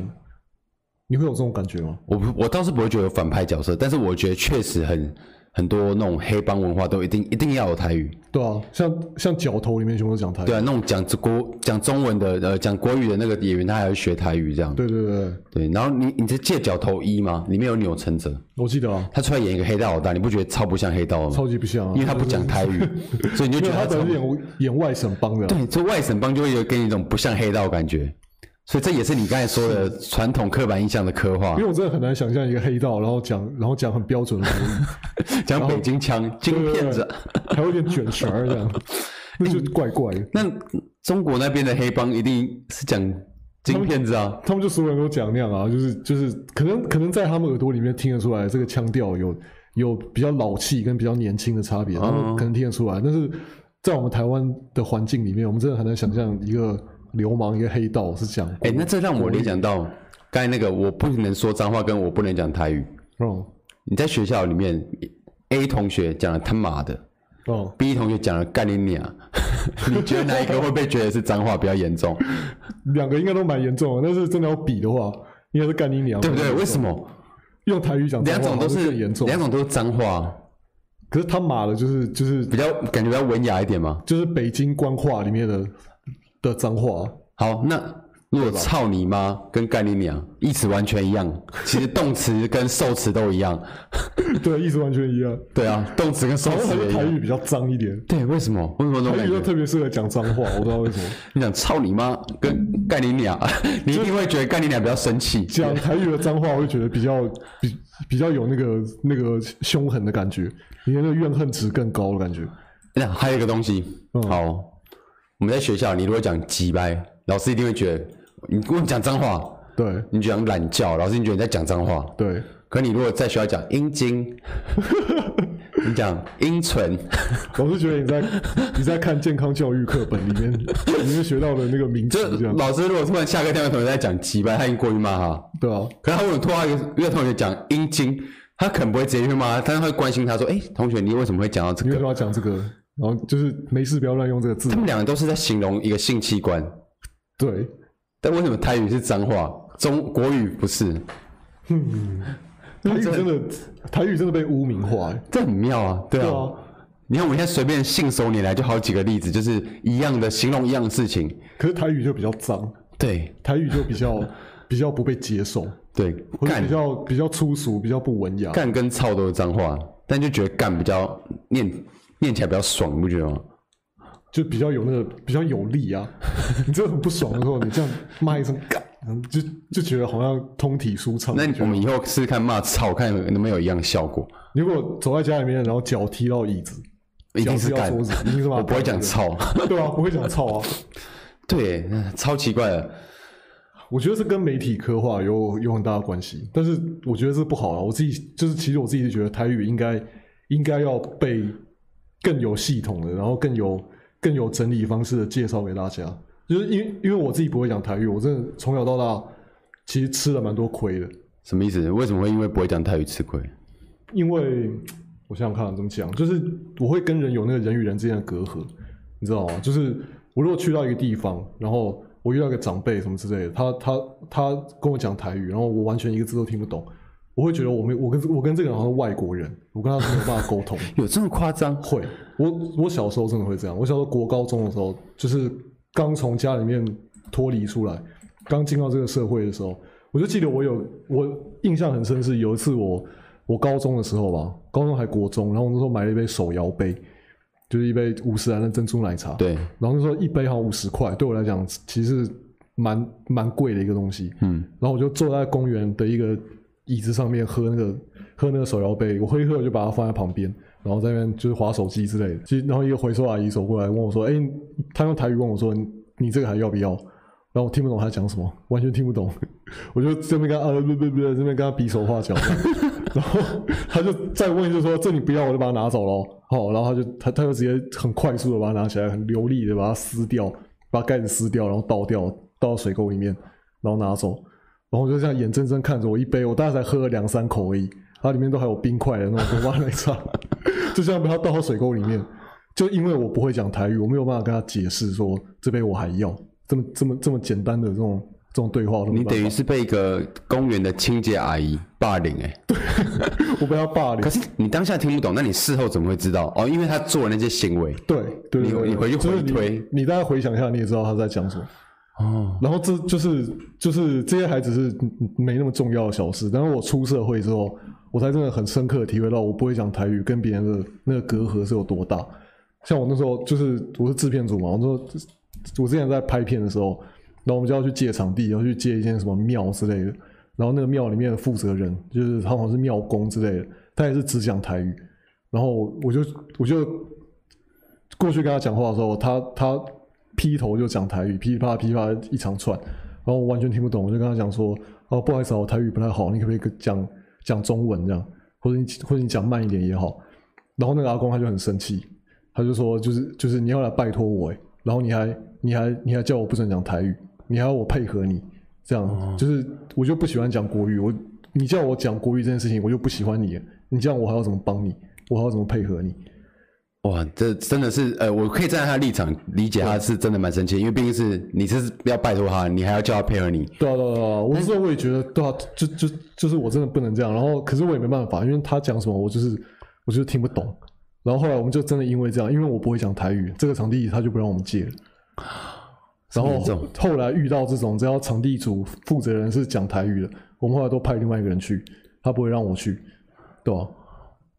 你会有这种感觉吗？我我倒是不会觉得有反派角色，但是我觉得确实很。很多那种黑帮文化都一定一定要有台语，对啊，像像角头里面全部都讲台语，对啊，那种讲国讲中文的呃讲国语的那个演员，他还要学台语这样，对对对对。然后你你是借角头一吗？里面有钮承泽，我记得啊，他出来演一个黑道老大，你不觉得超不像黑道吗？超级不像啊，因为他不讲台语，<laughs> 所以你就觉得他演演外省帮的，对，这外省帮就会有给你一种不像黑道的感觉。所以这也是你刚才说的传统刻板印象的刻画。因为我真的很难想象一个黑道，然后讲，然后讲很标准的口音，<laughs> 讲北京腔，京片子，还有点卷舌这样，<laughs> 那就怪怪的。那中国那边的黑帮一定是讲京片子啊？他们就所有人都讲那样啊，就是就是可能可能在他们耳朵里面听得出来，这个腔调有有比较老气跟比较年轻的差别，他们可能听得出来。但是在我们台湾的环境里面，我们真的很难想象一个。流氓一个黑道是讲，哎、欸，那这让我联想到刚才那个，我不能说脏话，跟我不能讲台语。哦，你在学校里面，A 同学讲了他妈的，哦，B 同学讲了干你娘，<laughs> 你觉得哪一个会被觉得是脏话比较严重？两个应该都蛮严重的，但是真的要比的话，应该是干你娘，对不对？为什么用台语讲？两种都是严重，两种都是脏话。可是他妈的，就是就是比较感觉比较文雅一点嘛，就是北京官话里面的。的脏话，好，那如果操你妈跟干你娘意思完全一样，<laughs> 其实动词跟受词都一样，<laughs> 对，意思完全一样，对啊，动词跟受词也一样。台语比较脏一点，对，为什么？为什么台语特别适合讲脏话？我不知道为什么。你讲操你妈跟干你娘，<laughs> 你一定会觉得干你娘比较生气。讲台语的脏话，我会觉得比较比比较有那个那个凶狠的感觉，你的那个怨恨值更高的感觉。那还有一个东西，好。我们在学校，你如果讲鸡掰，老师一定会觉得你跟我讲脏话。对，你讲懒叫，老师你觉得你在讲脏话。对，可你如果在学校讲阴茎，<laughs> 你讲阴唇，老师觉得你在你在看健康教育课本里面里面学到的那个名词。<laughs> 老师如果突然下课听到同学在讲鸡掰，他已经过去骂他。对啊，可是他如果突然一个一个同学讲阴茎，他可能不会直接去骂他，但是他会关心他说：“哎、欸，同学，你为什么会讲到这个？你为什么要讲这个？”然后就是没事，不要乱用这个字。他们两个都是在形容一个性器官，对。但为什么台语是脏话，中国语不是？嗯，<laughs> 台语真的，台语真的被污名化，这很妙啊。对啊，你看我们现在随便信手拈来就好几个例子，就是一样的形容一样的事情，可是台语就比较脏。对，<laughs> 台语就比较 <laughs> 比较不被接受。对，干比较比较粗俗，比较不文雅。干跟操都是脏话，但就觉得干比较念。念起来比较爽，你不觉得吗？就比较有那个比较有力啊！<laughs> 你真的很不爽的时候，你这样骂一声“干”，就就觉得好像通体舒畅。那我们以后试试看骂“操”，看能不能有一样效果。如果走在家里面，然后脚踢到椅子，一定是干。我不会讲“操”，对啊，不会讲“操”啊。<laughs> 对，超奇怪的。我觉得是跟媒体刻画有有很大的关系，但是我觉得是不好啊。我自己就是，其实我自己是觉得台语应该应该要被。更有系统的，然后更有更有整理方式的介绍给大家，就是因为因为我自己不会讲台语，我真的从小到大其实吃了蛮多亏的。什么意思？为什么会因为不会讲台语吃亏？因为我想想看怎么讲，就是我会跟人有那个人与人之间的隔阂，你知道吗？就是我如果去到一个地方，然后我遇到一个长辈什么之类的，他他他跟我讲台语，然后我完全一个字都听不懂，我会觉得我没我跟我跟这个人好像是外国人，我跟他没有办法沟通。<laughs> 有这么夸张？会，我我小时候真的会这样。我小时候国高中的时候，就是刚从家里面脱离出来，刚进到这个社会的时候，我就记得我有我印象很深是有一次我我高中的时候吧，高中还国中，然后我那时候买了一杯手摇杯，就是一杯五十岚的珍珠奶茶。对，然后那时候一杯好像五十块，对我来讲其实蛮蛮贵的一个东西。嗯，然后我就坐在公园的一个。椅子上面喝那个喝那个手摇杯，我喝一喝就把它放在旁边，然后在那边就是划手机之类的。其实，然后一个回收阿姨走过来问我说：“哎、欸，她用台语问我说，你这个还要不要？”然后我听不懂她讲什么，完全听不懂。我就这边跟啊不不不，这边跟他比手画脚。<laughs> 然后他就再问，就说：“这你不要，我就把它拿走了。”好，然后他就他他就直接很快速的把它拿起来，很流利的把它撕掉，把盖子撕掉，然后倒掉，倒到水沟里面，然后拿走。然后就这样眼睁睁看着我一杯，我大概才喝了两三口而已，它里面都还有冰块的那种哇奶茶，<laughs> 就这样把它倒到水沟里面。就因为我不会讲台语，我没有办法跟他解释说这杯我还要这么这么这么简单的这种这种对话。你等于是被一个公园的清洁阿姨霸凌哎、欸，对，<laughs> 我被他霸凌。可是你当下听不懂，那你事后怎么会知道？哦，因为他做了那些行为。对对，对，你你回去回推，你，你大概回想一下，你也知道他在讲什么。哦，然后这就是就是这些还只是没那么重要的小事，然后我出社会之后，我才真的很深刻的体会到，我不会讲台语跟别人的那个隔阂是有多大。像我那时候就是我是制片组嘛，我说我之前在拍片的时候，然后我们就要去借场地，要去借一间什么庙之类的，然后那个庙里面的负责人就是他好像是庙公之类的，他也是只讲台语，然后我就我就过去跟他讲话的时候，他他。劈头就讲台语，噼里啪啦噼里啪啦一长串，然后我完全听不懂，我就跟他讲说：“哦，不好意思，我台语不太好，你可不可以讲讲中文这样，或者你或者你讲慢一点也好。”然后那个阿公他就很生气，他就说：“就是就是你要来拜托我诶，然后你还你还你还叫我不准讲台语，你还要我配合你，这样、嗯、就是我就不喜欢讲国语，我你叫我讲国语这件事情，我就不喜欢你，你这样我还要怎么帮你？我还要怎么配合你？”哇，这真的是，呃，我可以站在他立场理解，他是真的蛮生气，因为毕竟是你是要拜托他，你还要叫他配合你。对啊，对啊，对啊，我那时候我也觉得，对啊，就就就是我真的不能这样，然后可是我也没办法，因为他讲什么，我就是我就是听不懂。然后后来我们就真的因为这样，因为我不会讲台语，这个场地他就不让我们借了。然后后来遇到这种只要场地组负责人是讲台语的，我们后来都派另外一个人去，他不会让我去，对啊。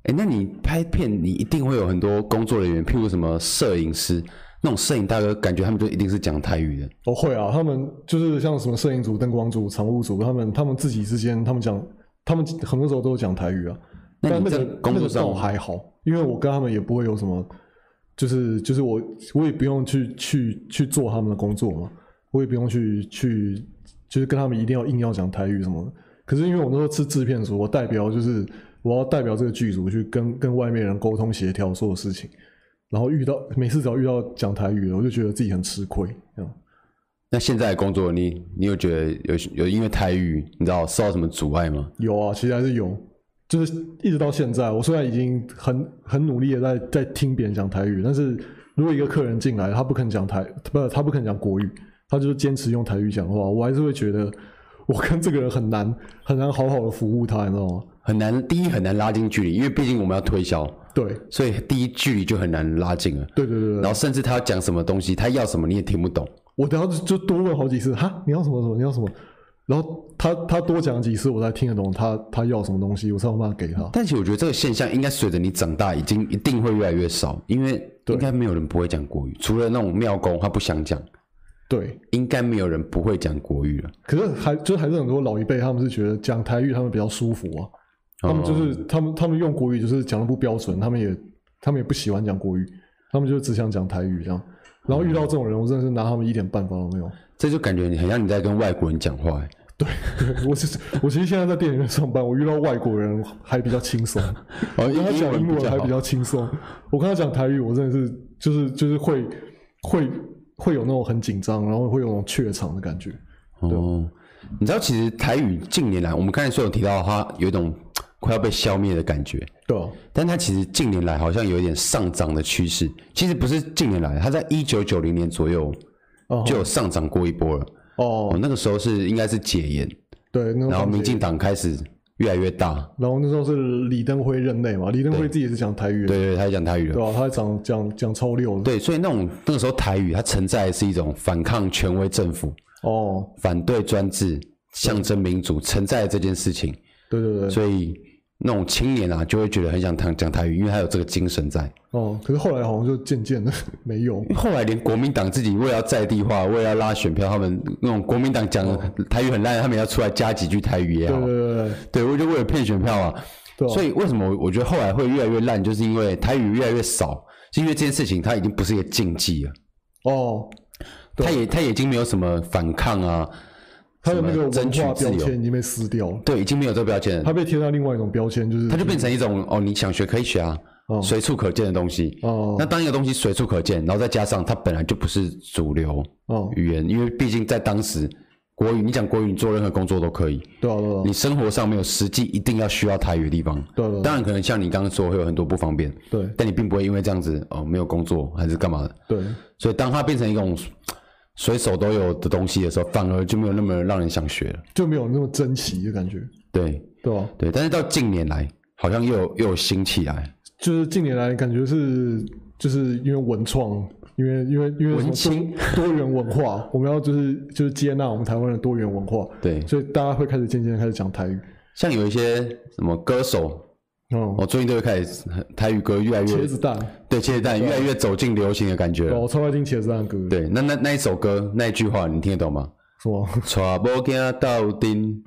哎，那你拍片，你一定会有很多工作人员，譬如什么摄影师，那种摄影大哥，感觉他们就一定是讲台语的。哦，会啊，他们就是像什么摄影组、灯光组、场务组，他们他们自己之间，他们讲，他们很多时候都讲台语啊。那你在工作上那个还好，因为我跟他们也不会有什么，就是就是我我也不用去去去做他们的工作嘛，我也不用去去就是跟他们一定要硬要讲台语什么的。可是因为我那时候是制片组，我代表就是。我要代表这个剧组去跟跟外面人沟通协调所有事情，然后遇到每次只要遇到讲台语的，我就觉得自己很吃亏。那现在的工作你，你你有觉得有有因为台语你知道受到什么阻碍吗？有啊，其实还是有，就是一直到现在，我虽然已经很很努力的在在听别人讲台语，但是如果一个客人进来，他不肯讲台不，他不肯讲国语，他就是坚持用台语讲的话，我还是会觉得我跟这个人很难很难好好的服务他，你知道吗？很难，第一很难拉近距离，因为毕竟我们要推销，对，所以第一距离就很难拉近了。对对对，对然后甚至他要讲什么东西，他要什么你也听不懂。我等下就多问好几次，哈，你要什么什么，你要什么？然后他他多讲几次，我才听得懂他他要什么东西，我才有办法给他。但其实我觉得这个现象应该随着你长大，已经一定会越来越少，因为应该没有人不会讲国语，除了那种庙公他不想讲。对，应该没有人不会讲国语了。可是还就是还是很多老一辈，他们是觉得讲台语他们比较舒服啊。他们就是、oh. 他们他们用国语就是讲的不标准，他们也他们也不喜欢讲国语，他们就只想讲台语这样。然后遇到这种人，我真的是拿他们一点办法都没有。这就感觉你很像你在跟外国人讲话。对，对我其实我其实现在在电影院上班，我遇到外国人还比较轻松，跟他讲英文还比较轻松。我跟他讲台语，我真的是就是就是会会会有那种很紧张，然后会有那种怯场的感觉。哦，oh. 你知道其实台语近年来，我们刚才说有提到它有一种。快要被消灭的感觉，对，但它其实近年来好像有一点上涨的趋势。其实不是近年来，它在一九九零年左右就有上涨过一波了。哦，那个时候是应该是解严，对，然后民进党开始越来越大。然后那时候是李登辉任内嘛，李登辉自己也是讲台语的，对对，他讲台语的，对啊，他讲讲讲超溜的。对，所以那种那个时候台语，它存在的是一种反抗权威政府，哦，反对专制，象征民主，存在的这件事情。对对对，所以。那种青年啊，就会觉得很想讲讲台语，因为他有这个精神在。哦，可是后来好像就渐渐的 <laughs> 没有。后来连国民党自己为了要在地化，为了要拉选票，他们那种国民党讲台语很烂，他们要出来加几句台语也好。对对对，对我就为了骗选票啊。对。所以为什么我觉得后来会越来越烂，就是因为台语越来越少，是因为这件事情它已经不是一个禁忌了。哦。他也他已经没有什么反抗啊。他的那个文化标签已经被撕掉了，对，已经没有这个标签了。他被贴上另外一种标签，就是它就变成一种哦，你想学可以学啊，随处可见的东西。哦，那当一个东西随处可见，然后再加上它本来就不是主流语言，因为毕竟在当时国语，你讲国语，你做任何工作都可以。对啊，对啊。你生活上没有实际一定要需要台语的地方。对对。当然可能像你刚刚说会有很多不方便。对。但你并不会因为这样子哦没有工作还是干嘛的。对。所以当它变成一种。随手都有的东西的时候，反而就没有那么让人想学了，就没有那么珍惜的感觉。对，对啊，对。但是到近年来，好像又有又有兴起来。就是近年来感觉是，就是因为文创，因为因为因为文青多元文化，我们要就是就是接纳我们台湾的多元文化。对，所以大家会开始渐渐开始讲台语，像有一些什么歌手。哦，我最近都会开始台语歌越来越茄子蛋，对茄子蛋越来越走进流行的感觉。我超爱听茄子蛋歌。对，那那那一首歌那一句话你听得懂吗？什么？<laughs> 娶某囝到丁，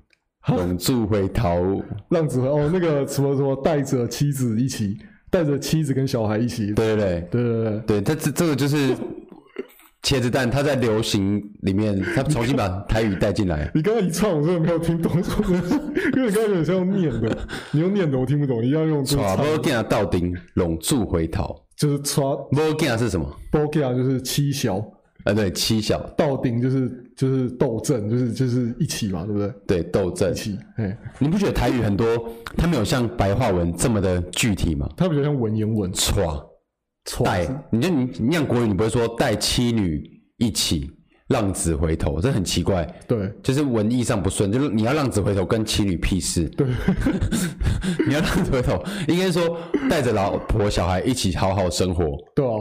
浪子回头。浪子回哦，那个什么什么带着妻子一起，带着妻子跟小孩一起。对对对对对对，对，他这这个就是。茄子蛋，他在流行里面，他重新把台语带进来。<laughs> 你刚刚一唱，我真的没有听懂，因为你刚刚有点像用念的，你用念的我听不懂，你要用。娶某囝斗阵，浪子回头，就是娶某囝是什么？某囝就是七小，啊对，七小。到顶就是就是斗阵，就是就是一起嘛，对不对？对，斗阵。一起，哎，你不觉得台语很多，它没有像白话文这么的具体吗？它比较像文言文。娶。带，你就你你讲国语，你不会说带妻女一起浪子回头，这很奇怪。对，就是文意上不顺，就是你要浪子回头跟妻女屁事。对，<laughs> 你要浪子回头，应该说带着老婆小孩一起好好生活。对啊，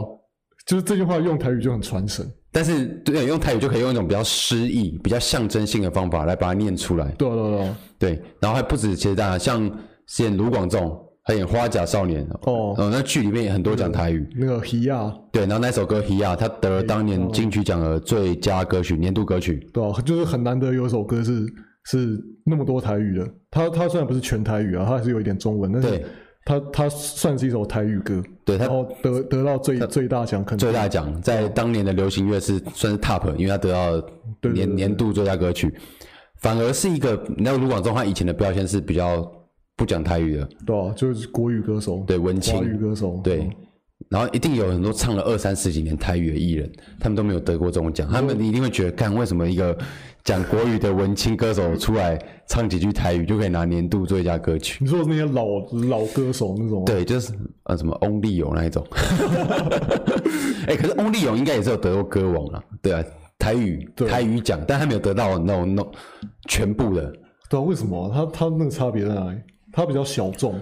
就是这句话用台语就很传神，但是对，用台语就可以用一种比较诗意、比较象征性的方法来把它念出来。对对对，对，然后还不止，其实大家像演卢广仲。他演花甲少年哦，哦，那剧里面也很多讲台语。那个《希亚》对，然后那首歌《希亚》，他得了当年金曲奖的最佳歌曲、年度歌曲。对啊，就是很难得有一首歌是是那么多台语的。他他虽然不是全台语啊，他还是有一点中文，但是他他算是一首台语歌。对，他然后得得到最最大奖，可能最大奖在当年的流行乐是算是 top，因为他得到年年度最佳歌曲。反而是一个，你知道卢广仲他以前的标签是比较。不讲台语的，对啊，就是国语歌手，对文青，华语歌手，对，嗯、然后一定有很多唱了二三十几年台语的艺人，他们都没有得过这种奖，他们一定会觉得，看为什么一个讲国语的文青歌手出来唱几句台语就可以拿年度最佳歌曲？你说那些老老歌手那种？对，就是呃什么翁立友那一种，<laughs> 哎、欸，可是翁立友应该也是有得过歌王啊，对啊，台语对。台语奖，但他没有得到那种那种全部的，对啊，为什么？他他那个差别在哪里？他比较小众，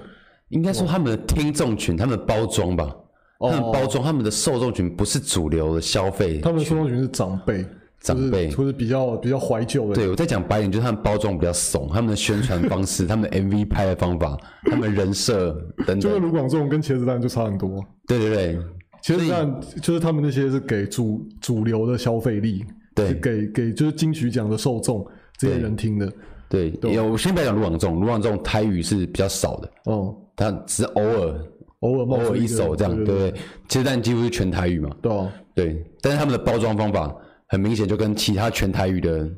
应该说他们的听众群，他们的包装吧，他们包装，他们的受众群不是主流的消费，他们的受众群是长辈，长辈，或者比较比较怀旧的。对，我在讲白一点，就是他们包装比较怂，他们的宣传方式，<laughs> 他们的 MV 拍的方法，他们人设等等，就是卢广仲跟茄子蛋就差很多。对对对，茄子蛋就是他们那些是给主主流的消费力，对，给给就是金曲奖的受众这些人听的。对，有我先不要讲卢广仲，卢广仲台语是比较少的，哦，他只是偶尔偶尔偶尔一首这样，对不对？其实但几乎是全台语嘛，对对，但是他们的包装方法很明显就跟其他全台语的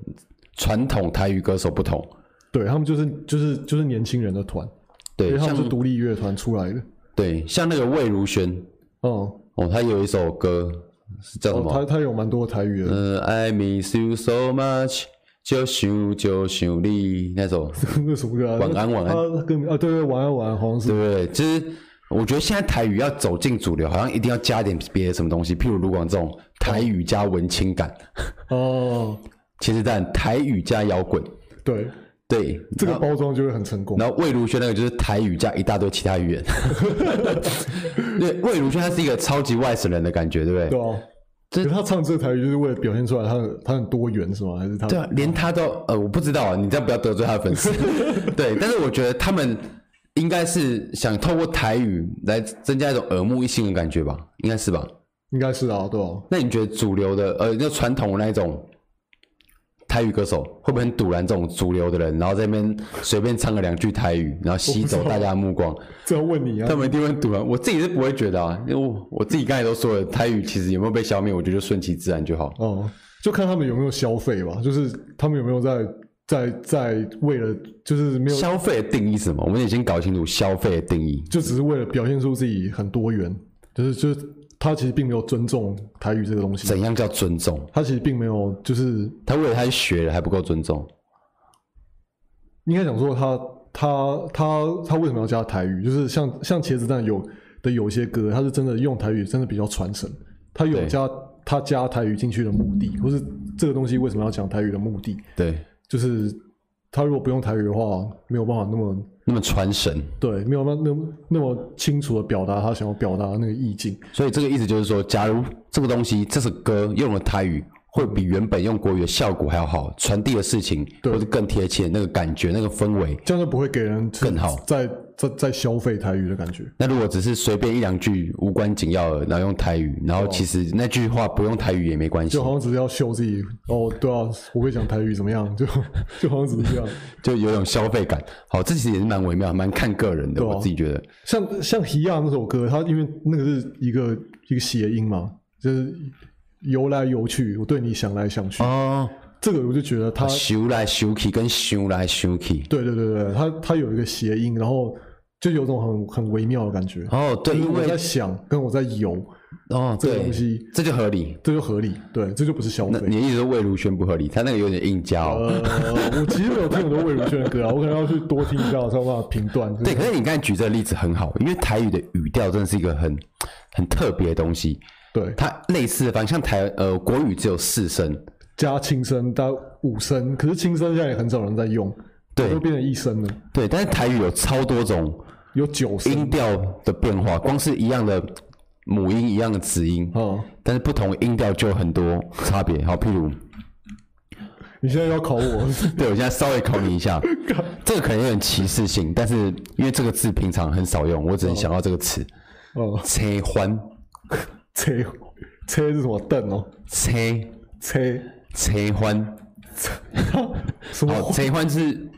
传统台语歌手不同，对他们就是就是就是年轻人的团，对，他们是独立乐团出来的，对，像那个魏如萱，哦哦，他有一首歌是叫什么？他他有蛮多台语的，嗯，I miss you so much。就想就想你那首那什么歌啊？晚安晚安。啊，对对，晚安晚安，好像是。对其实我觉得现在台语要走进主流，好像一定要加点别的什么东西，譬如卢广仲台语加文青感。哦。<laughs> 其实但台语加摇滚。对。对，这个包装就会很成功。然后魏如萱那个就是台语加一大堆其他语言。<laughs> 对，魏如萱他是一个超级外省人的感觉，对不对？对啊。可是他唱这个台语就是为了表现出来他很他很多元是吗？还是他？对啊，连他都呃，我不知道啊，你这样不要得罪他的粉丝。<laughs> 对，但是我觉得他们应该是想透过台语来增加一种耳目一新的感觉吧，应该是吧？应该是啊，对啊。那你觉得主流的呃，就传统的那一种？台语歌手会不会很赌烂这种主流的人，然后在那边随便唱个两句台语，然后吸走大家的目光？这要问你啊！他们一定会赌烂。我自己是不会觉得啊，因为我我自己刚才都说了，台语其实有没有被消灭，我觉得就顺其自然就好。哦，就看他们有没有消费吧，就是他们有没有在在在为了就是没有消费的定义是什么？我们已经搞清楚消费的定义，就只是为了表现出自己很多元，就是就是。他其实并没有尊重台语这个东西。怎样叫尊重？他其实并没有，就是他为了他学了还不够尊重。应该讲说他他他他为什么要加台语？就是像像茄子蛋有的有些歌，他是真的用台语，真的比较传神。他有加他加台语进去的目的，或是这个东西为什么要讲台语的目的？对，就是他如果不用台语的话，没有办法那么。那么传神，对，没有那那那么清楚的表达他想要表达的那个意境。所以这个意思就是说，假如这个东西这首歌用了台语，会比原本用国语的效果还要好，传递的事情或者更贴切，那个感觉、那个氛围，这样就不会给人更好。在在在消费台语的感觉。那如果只是随便一两句无关紧要的，然后用台语，然后其实那句话不用台语也没关系，就好像只是要秀自己哦，对啊，我会讲台语怎么样？就 <laughs> 就好像只是这样，就有种消费感。好，这其实也是蛮微妙，蛮看个人的。我自己觉得，像像《希亚》那首歌，它因为那个是一个一个谐音嘛，就是游来游去，我对你想来想去。哦。这个我就觉得它想来想去跟想来想去，对对对对，它它有一个谐音，然后。就有种很很微妙的感觉哦，对，因为我在想，跟我在游哦，这个东西这就合理，这就合理，对，这就不是消费。你一直说魏如萱不合理，他那个有点硬胶。呃，我其实没有听很多魏如萱的歌啊，我可能要去多听一下，才有办法评断。对，可是你刚才举这个例子很好，因为台语的语调真的是一个很很特别的东西。对，它类似的，反正像台呃国语只有四声加轻声到五声，可是轻声现在也很少人在用，对，都变成一声了。对，但是台语有超多种。有九声音调的变化，光是一样的母音，一样的子音，哦，但是不同音调就有很多差别。好，譬如你现在要考我，<laughs> 对，我现在稍微考你一下，<laughs> 这个可能有点歧视性，但是因为这个字平常很少用，我只能想到这个词。哦，车欢，车车是什么凳哦？车车车欢，什么？车欢是。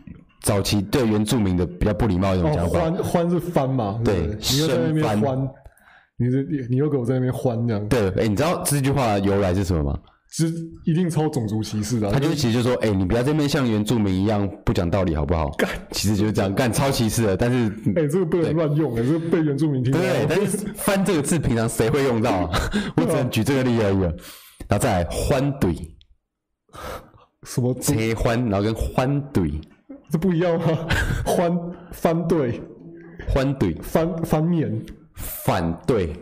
早期对原住民的比较不礼貌的一种讲法，欢欢是翻嘛？对，你又在那边欢，你是你又给我在那边欢这样。对，哎，你知道这句话由来是什么吗？是一定超种族歧视的。他就是其实就说，哎，你不要这边像原住民一样不讲道理，好不好？干，其实就是这样干，超歧视的。但是，哎，这个不能乱用，哎，这个被原住民听到。对，但是“翻”这个字平常谁会用到？啊 <laughs> <laughs> 我只能举这个例子而已。然后再来“欢怼”，什么？切欢，然后跟“欢怼”。这不一样吗？欢翻对，欢对，翻翻面，反对，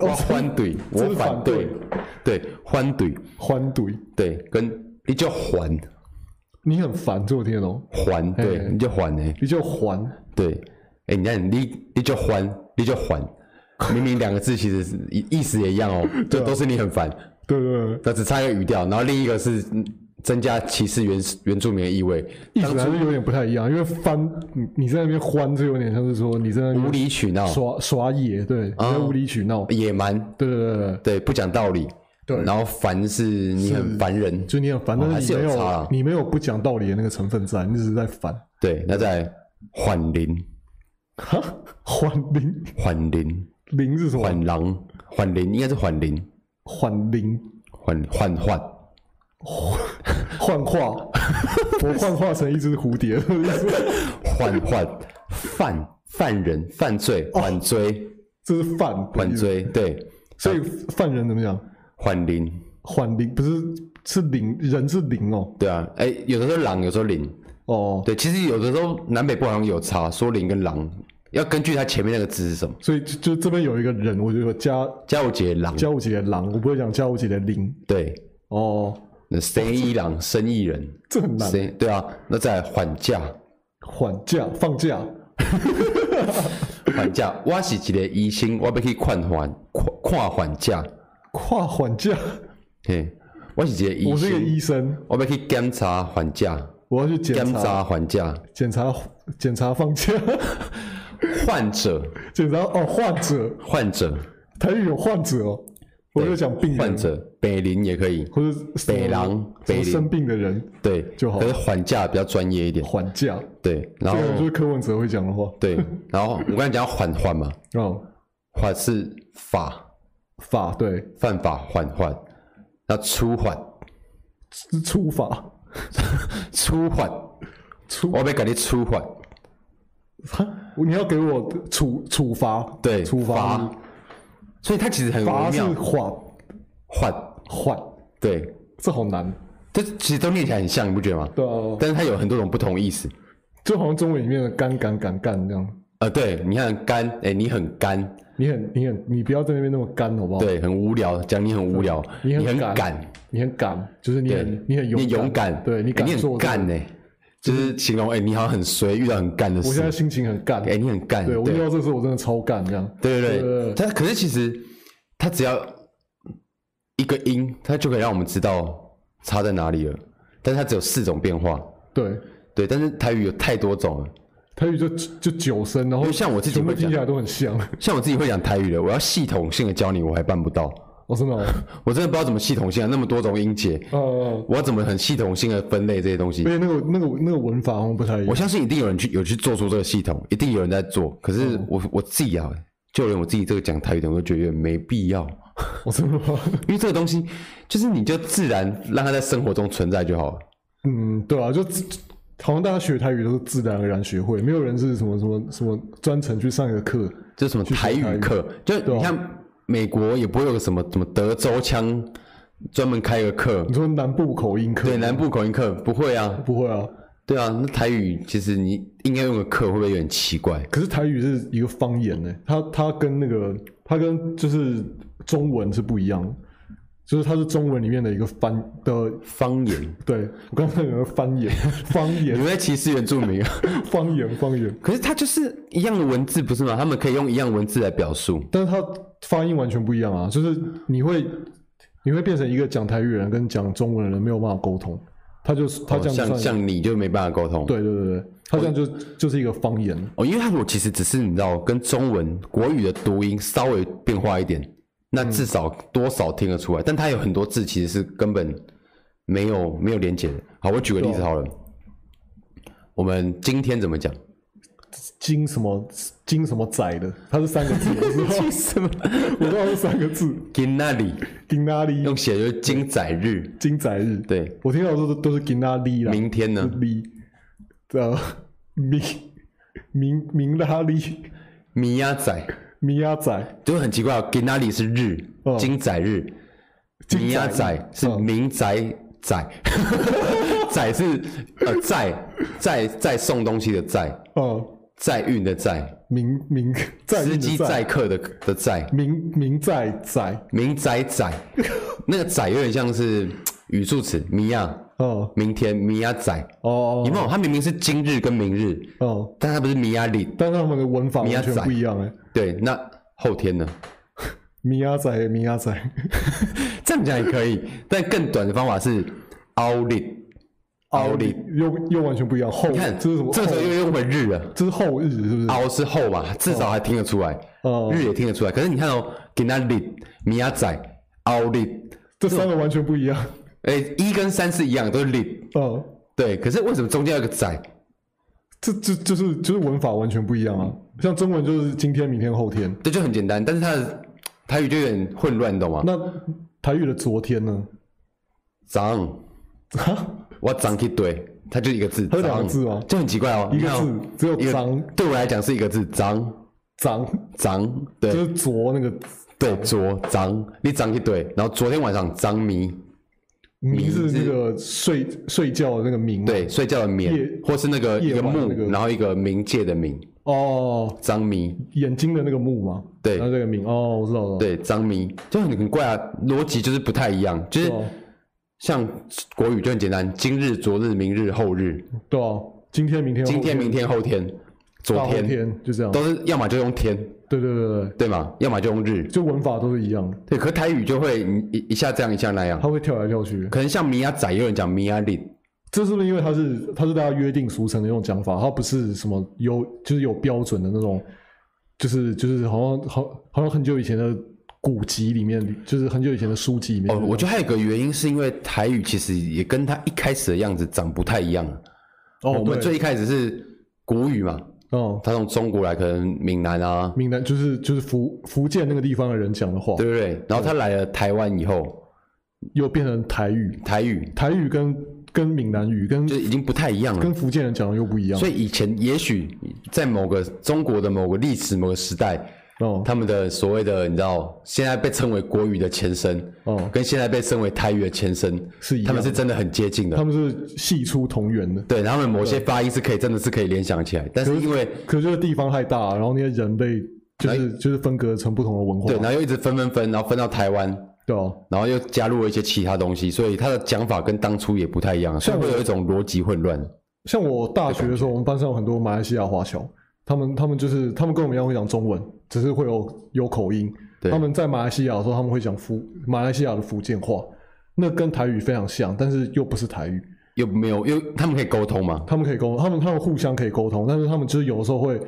我反对，我反对，对，反对，反对，对，跟你叫还，你很烦，这我听得懂。还，对，你叫还呢？你叫还，对，哎，你看你，你叫还，你叫还，<laughs> 明明两个字其实是意意思也一样哦，这都是你很烦，对对，那只差一个语调，然后另一个是。增加歧视原原住民的意味，意思还是有点不太一样。因为翻你你在那边欢，就有点像是说你在那边无理取闹、耍耍野，对，在无理取闹、野蛮，对对对对，不讲道理。对，然后烦是你很烦人，就你很烦，但是你没有你没有不讲道理的那个成分在，你只是在烦。对，那在缓灵，哈，缓灵，缓灵，灵是什么？缓狼，缓灵应该是缓灵，缓灵，缓缓缓。<laughs> 幻化，我幻化成一只蝴蝶。缓缓犯犯人犯罪缓追，这是犯缓追对，所以犯人怎么讲？缓灵缓灵不是是灵人是灵哦。对啊，哎，有的时候狼，有时候灵哦。对，其实有的时候南北部好像有差，说灵跟狼要根据它前面那个字是什么。所以就这边有一个人，我就说加加五节狼，加五节狼，我不会讲加五节的灵。对哦。那生意人，<laughs> 生意人，这很难。对啊，那再来缓假，缓假放假，<laughs> 缓假。我是一个医生，我要去看缓看缓假，看缓假。嘿，我是一个医生，我是一个医生，我要去检查缓假，我要去检查。缓假，检查检查放假。<laughs> 患者，检查哦，患者，患者，台语有患者哦。我就讲病人，患者，北林也可以，或者北狼，北生病的人，对就好。可是缓假比较专业一点，缓假，对，然后就是柯文哲会讲的话，对，然后我刚才讲缓缓嘛，哦，缓是法，法对，犯法缓缓，那初缓。是初法，初缓，初，我要给你初缓，你要给我处处罚，对，处罚。所以它其实很微妙，是缓缓缓，对，这好难。这其实都念起来很像，你不觉得吗？对啊。但是它有很多种不同意思，就好像中文里面的干干干干这样。呃，对，你看干，哎，你很干，你很你很你不要在那边那么干，好不好？对，很无聊，讲你很无聊，你很敢，你很敢，就是你很你很勇勇敢，对你敢做干呢，就是形容哎，你好像很衰，遇到很干的事。我现在心情很干，哎，你很干。对我遇到这事，我真的超干这样。对对对，他可是其实。他只要一个音，他就可以让我们知道差在哪里了。但是它只有四种变化。对对，但是台语有太多种了。台语就就九声，然后像我自己会讲，听起来都很像。<laughs> 像我自己会讲台语的，我要系统性的教你，我还办不到。我真的，<laughs> 我真的不知道怎么系统性啊，那么多种音节。哦哦。我要怎么很系统性的分类这些东西？因为那个那个那个文法好像不太一样。我相信一定有人去有去做出这个系统，一定有人在做。可是我我自己啊。就连我自己这个讲台语的，我都觉得没必要。我真的吗？<laughs> 因为这个东西，就是你就自然让它在生活中存在就好了。嗯，对啊，就好像大家学台语都是自然而然学会，没有人是什么什么什么专程去上一个课，就什么台语课。就你看美国也不会有个什么什么德州腔专门开个课。你说南部口音课？对，南部口音课不会啊，不会啊。对啊，那台语其实你应该用个课，会不会有点奇怪？可是台语是一个方言呢，它它跟那个它跟就是中文是不一样的，就是它是中文里面的一个翻的方言。对，我刚才有个方言，<laughs> 方言。你在歧视原住民啊？<laughs> 方言，方言。可是它就是一样的文字，不是吗？他们可以用一样文字来表述，但是它发音完全不一样啊！就是你会你会变成一个讲台语人跟讲中文的人没有办法沟通。他就是他这样像像你就没办法沟通，对对对对，他这样就就是一个方言哦，因为他我其实只是你知道跟中文国语的读音稍微变化一点，那至少多少听得出来，但它有很多字其实是根本没有没有连结的。好，我举个例子好了，我们今天怎么讲？金什么金什么仔的，它是三个字，<laughs> 金什么？我知道是三个字。金那里，金那里，用写就是金仔日，金仔日。对，我听到都是都是金那里啦。明天呢？里，呃，明明明那里，米亚仔，米亚仔，就很奇怪哦。金那里是日，金仔日，米亚仔是明仔仔，<laughs> 仔是呃载载载送东西的载，哦。载运的载，明明司机载客的的载，明明载载，明仔仔，那个仔有点像是语助词，米亚哦，明天明亚仔哦，你看它明明是今日跟明日哦，但它不是米亚里，但是他们的文法完全不一样哎。对，那后天呢？<laughs> 米亚仔，米亚仔，<laughs> 这样讲也可以，但更短的方法是奥利。凹里又又完全不一样，后你看这是什么？这时候又用回日了，这是后日是不是？凹是后吧，至少还听得出来。哦，日也听得出来。可是你看哦，给那里米亚仔凹里，这三个完全不一样。哎，一跟三是一样，都是里。哦，对。可是为什么中间有个仔？这这就是就是文法完全不一样啊。像中文就是今天、明天、后天，这就很简单。但是它的台语就有点混乱，你懂吗？那台语的昨天呢？脏。我脏去对，它就一个字，它两个字吗？就很奇怪哦。一个字只有脏，对我来讲是一个字，脏脏脏，对，就是昨那个对昨脏，你脏去对，然后昨天晚上脏咪，咪是那个睡睡觉的那个冥，对，睡觉的眠，或是那个一个目，然后一个冥界的冥，哦，张迷，眼睛的那个目吗？对，然后这个冥，哦，我知道了，对，张迷。就很很怪啊，逻辑就是不太一样，就是。像国语就很简单，今日、昨日、明日、后日。对啊，今天、明天、今天、明天、后天、昨天，天就这样，都是要么就用天。对对对对，对嘛？要么就用日，就文法都是一样。对，可台语就会一一下这样，一下那样，它会跳来跳去。可能像米亚仔，有人讲米亚林，这是不是因为它是它是大家约定俗成的那种讲法？它不是什么有就是有标准的那种，就是就是好像好好像很久以前的古籍里面，就是很久以前的书籍里面。哦，我觉得还有一个原因是因为台语其实也跟它一开始的样子长不太一样。哦，我们最一开始是国语嘛。哦，他从中国来，可能闽南啊，闽南就是就是福福建那个地方的人讲的话，对不对？然后他来了台湾以后，又变成台语，台语，台语跟跟闽南语跟就已经不太一样了，跟福建人讲的又不一样。所以以前也许在某个中国的某个历史某个时代。哦，他们的所谓的你知道，现在被称为国语的前身，哦，跟现在被称为台语的前身是一样，他们是真的很接近的，他们是系出同源的，对，他们某些发音是可以真的是可以联想起来，但是因为可是这个地方太大，然后那些人被就是就是分隔成不同的文化，对，然后又一直分分分，然后分到台湾，对哦，然后又加入了一些其他东西，所以他的讲法跟当初也不太一样，所以会有一种逻辑混乱。像我大学的时候，我们班上有很多马来西亚华侨。他们他们就是他们跟我们一样会讲中文，只是会有有口音。他们在马来西亚的时候，他们会讲福马来西亚的福建话，那跟台语非常像，但是又不是台语，又没有，又他们可以沟通吗？他们可以沟通，他们他们互相可以沟通，但是他们就是有的时候会，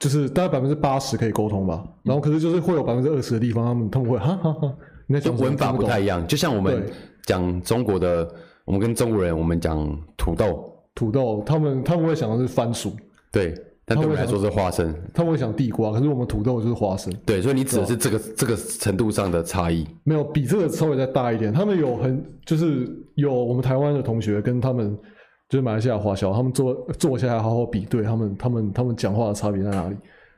就是大概百分之八十可以沟通吧，然后可是就是会有百分之二十的地方，他们他们会哈哈哈，那种文法不太一样，就像我们讲中国的，我们跟中国人我们讲土豆，土豆，他们他们会想的是番薯，对。但对我们来说是花生，他们会想地瓜，可是我们土豆就是花生。对，所以你指的是这个这个程度上的差异？没有，比这个稍微再大一点。他们有很就是有我们台湾的同学跟他们就是马来西亚华侨，他们坐坐下来好好比对他们他们他们讲话的差别在哪里，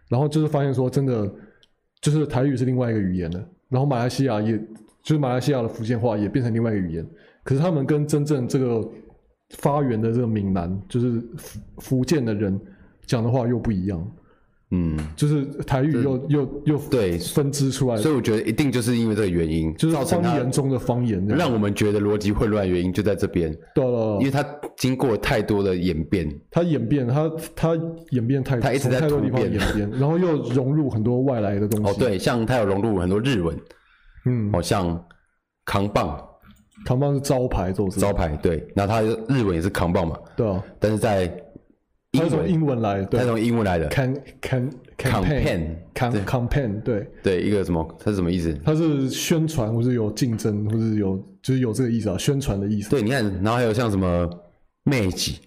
然后就是发现说真的就是台语是另外一个语言的，然后马来西亚也就是马来西亚的福建话也变成另外一个语言，可是他们跟真正这个发源的这个闽南就是福福建的人。讲的话又不一样，嗯，就是台语又又又对。分支出来，所以我觉得一定就是因为这个原因，就是方言中的方言，让我们觉得逻辑混乱的原因就在这边。对了，因为它经过太多的演变，它演变，它它演变太，它一直在突变。演变，然后又融入很多外来的东西。<laughs> 哦，对，像它有融入很多日文，嗯，好像扛棒，扛棒是招牌，做招牌，对，那它日文也是扛棒嘛，对啊，但是在他从英文来的，他从英文来的。can can campaign，can campaign，对对，一个什么？它是什么意思？它是宣传，或是有竞争，或是有就是有这个意思啊，宣传的意思。对，你看，然后还有像什么妹吉，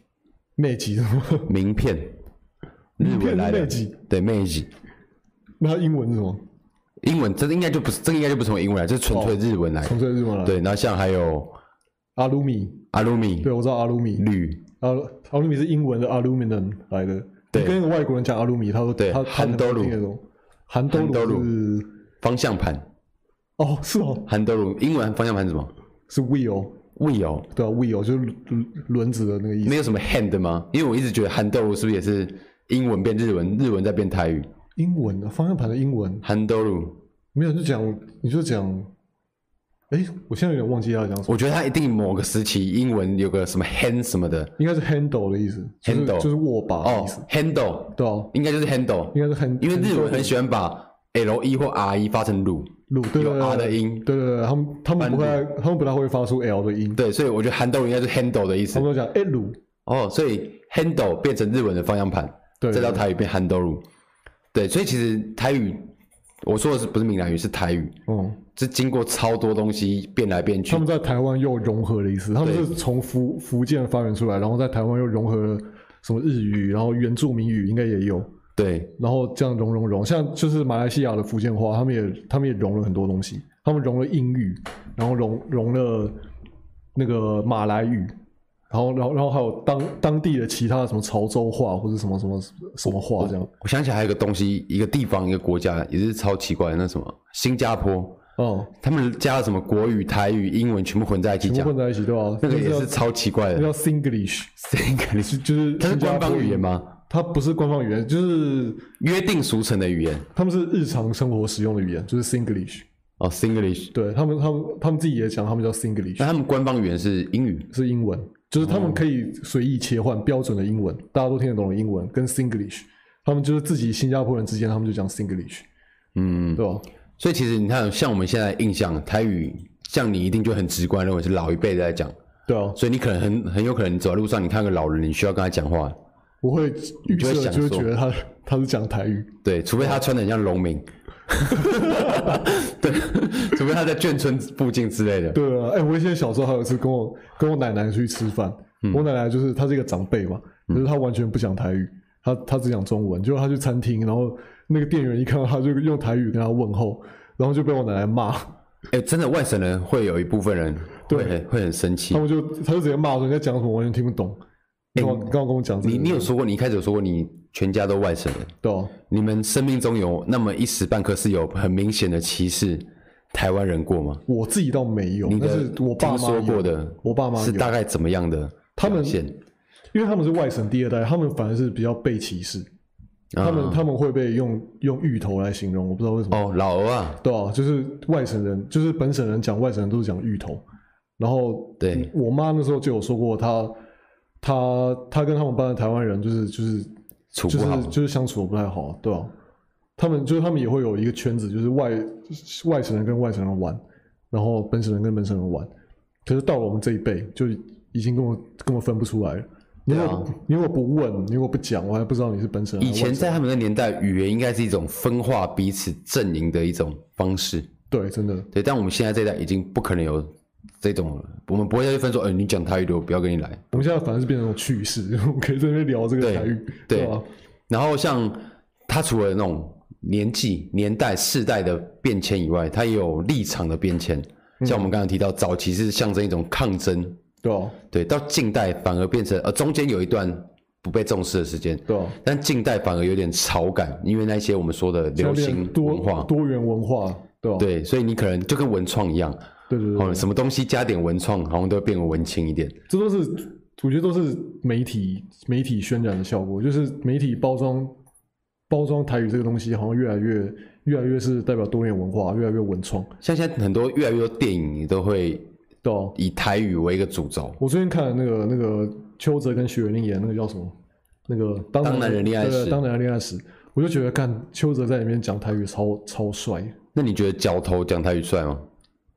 妹吉什么？名片，日文来的。对，妹吉。那它英文是什么？英文这应该就不是，这个应该就不是从英文来，这是纯粹日文来。纯粹日文来。对，然后像还有阿鲁米，阿鲁米，对我知道阿鲁米，铝。阿阿鲁米是英文的 aluminum 来的，对，跟一个外国人讲阿鲁米，他说对，他韩德鲁，韩德鲁是。方向盘，哦，是哦，韩德鲁。英文方向盘什么？是 wheel，wheel，对啊，wheel 就是轮轮子的那个意思。没有什么 hand 吗？因为我一直觉得韩德鲁是不是也是英文变日文，日文再变台语？英文的方向盘的英文，韩德鲁。没有就讲，你就讲。哎，我现在有点忘记要讲什么。我觉得他一定某个时期英文有个什么 hand 什么的，应该是 handle 的意思，handle 就是握把的意思。handle 对哦，应该就是 handle，应该是 handle，因为日文很喜欢把 l e 或 r e 发成鲁鲁，有 r 的音。对对对，他们他们不太，他们不太会发出 l 的音。对，所以我觉得 handle 应该是 handle 的意思。他们都讲哎鲁哦，所以 handle 变成日文的方向盘，对，再到台语变 handle。对，所以其实台语。我说的是不是闽南语，是台语。嗯，是经过超多东西变来变去。他们在台湾又融合了一次，他们是从福福建发源出来，然后在台湾又融合了什么日语，然后原住民语应该也有。对，然后这样融融融，像就是马来西亚的福建话，他们也他们也融了很多东西，他们融了英语，然后融融了那个马来语。然后，然后，然后还有当当地的其他的什么潮州话或者什么什么什么话这样。我想起来还有一个东西，一个地方，一个国家也是超奇怪的，那什么新加坡哦，他们加了什么国语、台语、英文全部混在一起讲，混在一起对吧？那个也是超奇怪的。那叫 Singlish，Singlish <laughs> 就是它是官方语言吗？它不是官方语言，就是约定俗成的语言。他们是日常生活使用的语言，就是 Singlish。哦，Singlish，对他们，他们他们自己也讲，他们叫 Singlish。那他们官方语言是英语，是英文，就是他们可以随意切换标准的英文，大家都听得懂的英文跟 Singlish。他们就是自己新加坡人之间，他们就讲 Singlish，嗯，对吧？所以其实你看，像我们现在印象台语，像你一定就很直观认为是老一辈在讲，对啊。所以你可能很很有可能走在路上，你看个老人，你需要跟他讲话，我会预设就会觉得他 <laughs> 他是讲台语，对，除非他穿的很像农民。<laughs> 对，除非他在眷村附近之类的。对啊，哎、欸，我以前小时候还有一次跟我跟我奶奶出去吃饭，嗯、我奶奶就是她是一个长辈嘛，可、就是她完全不讲台语，她她只讲中文。结果她去餐厅，然后那个店员一看到她就用台语跟她问候，然后就被我奶奶骂。<laughs> 哎、欸，真的外省人会有一部分人会对会很生气，他们就他就直接骂说你在讲什么，完全听不懂。你刚刚跟我讲，你你有说过，你一开始有说过，你全家都外省人，对啊，你们生命中有那么一时半刻是有很明显的歧视台湾人过吗？我自己倒没有，但是我爸妈说过的，我爸妈是大概怎么样的？他们因为他们是外省第二代，他们反而是比较被歧视，他们他们会被用用芋头来形容，我不知道为什么。哦，老鹅啊，对啊，就是外省人，就是本省人讲外省人都是讲芋头，然后对我妈那时候就有说过她。她她跟他们班的台湾人就是就是处不好，就是就是相处的不太好，对吧、啊？他们就是他们也会有一个圈子，就是外外省人跟外省人玩，然后本省人跟本省人玩。可是到了我们这一辈，就已经跟我根本分不出来了。你如果、啊、你如果不问，你如果不讲，我还不知道你是本省人。以前在他们的年代，语言应该是一种分化彼此阵营的一种方式。对，真的。对，但我们现在这一代已经不可能有。这种我们不会再去分说，哎、欸，你讲台语的，我不要跟你来。我们现在反而是变成趣事，<laughs> 我们可以在这边聊这个台语，对？然后像他除了那种年纪、年代、世代的变迁以外，他也有立场的变迁。像我们刚刚提到，早期是象征一种抗争，对到近代反而变成呃，中间有一段不被重视的时间，对啊，但近代反而有点潮感，因为那些我们说的流行文化、多元文化？对，所以你可能就跟文创一样。对对对，什么东西加点文创，好像都会变得文青一点。这都是我觉得都是媒体媒体渲染的效果，就是媒体包装包装台语这个东西，好像越来越越来越是代表多元文化，越来越文创。像现在很多越来越多电影，你都会都以台语为一个主轴。我最近看了那个那个邱泽跟许玮甯演那个叫什么？那个当当男人恋爱时，当男人恋爱时，我就觉得看邱泽在里面讲台语超超帅。那你觉得角头讲台语帅吗？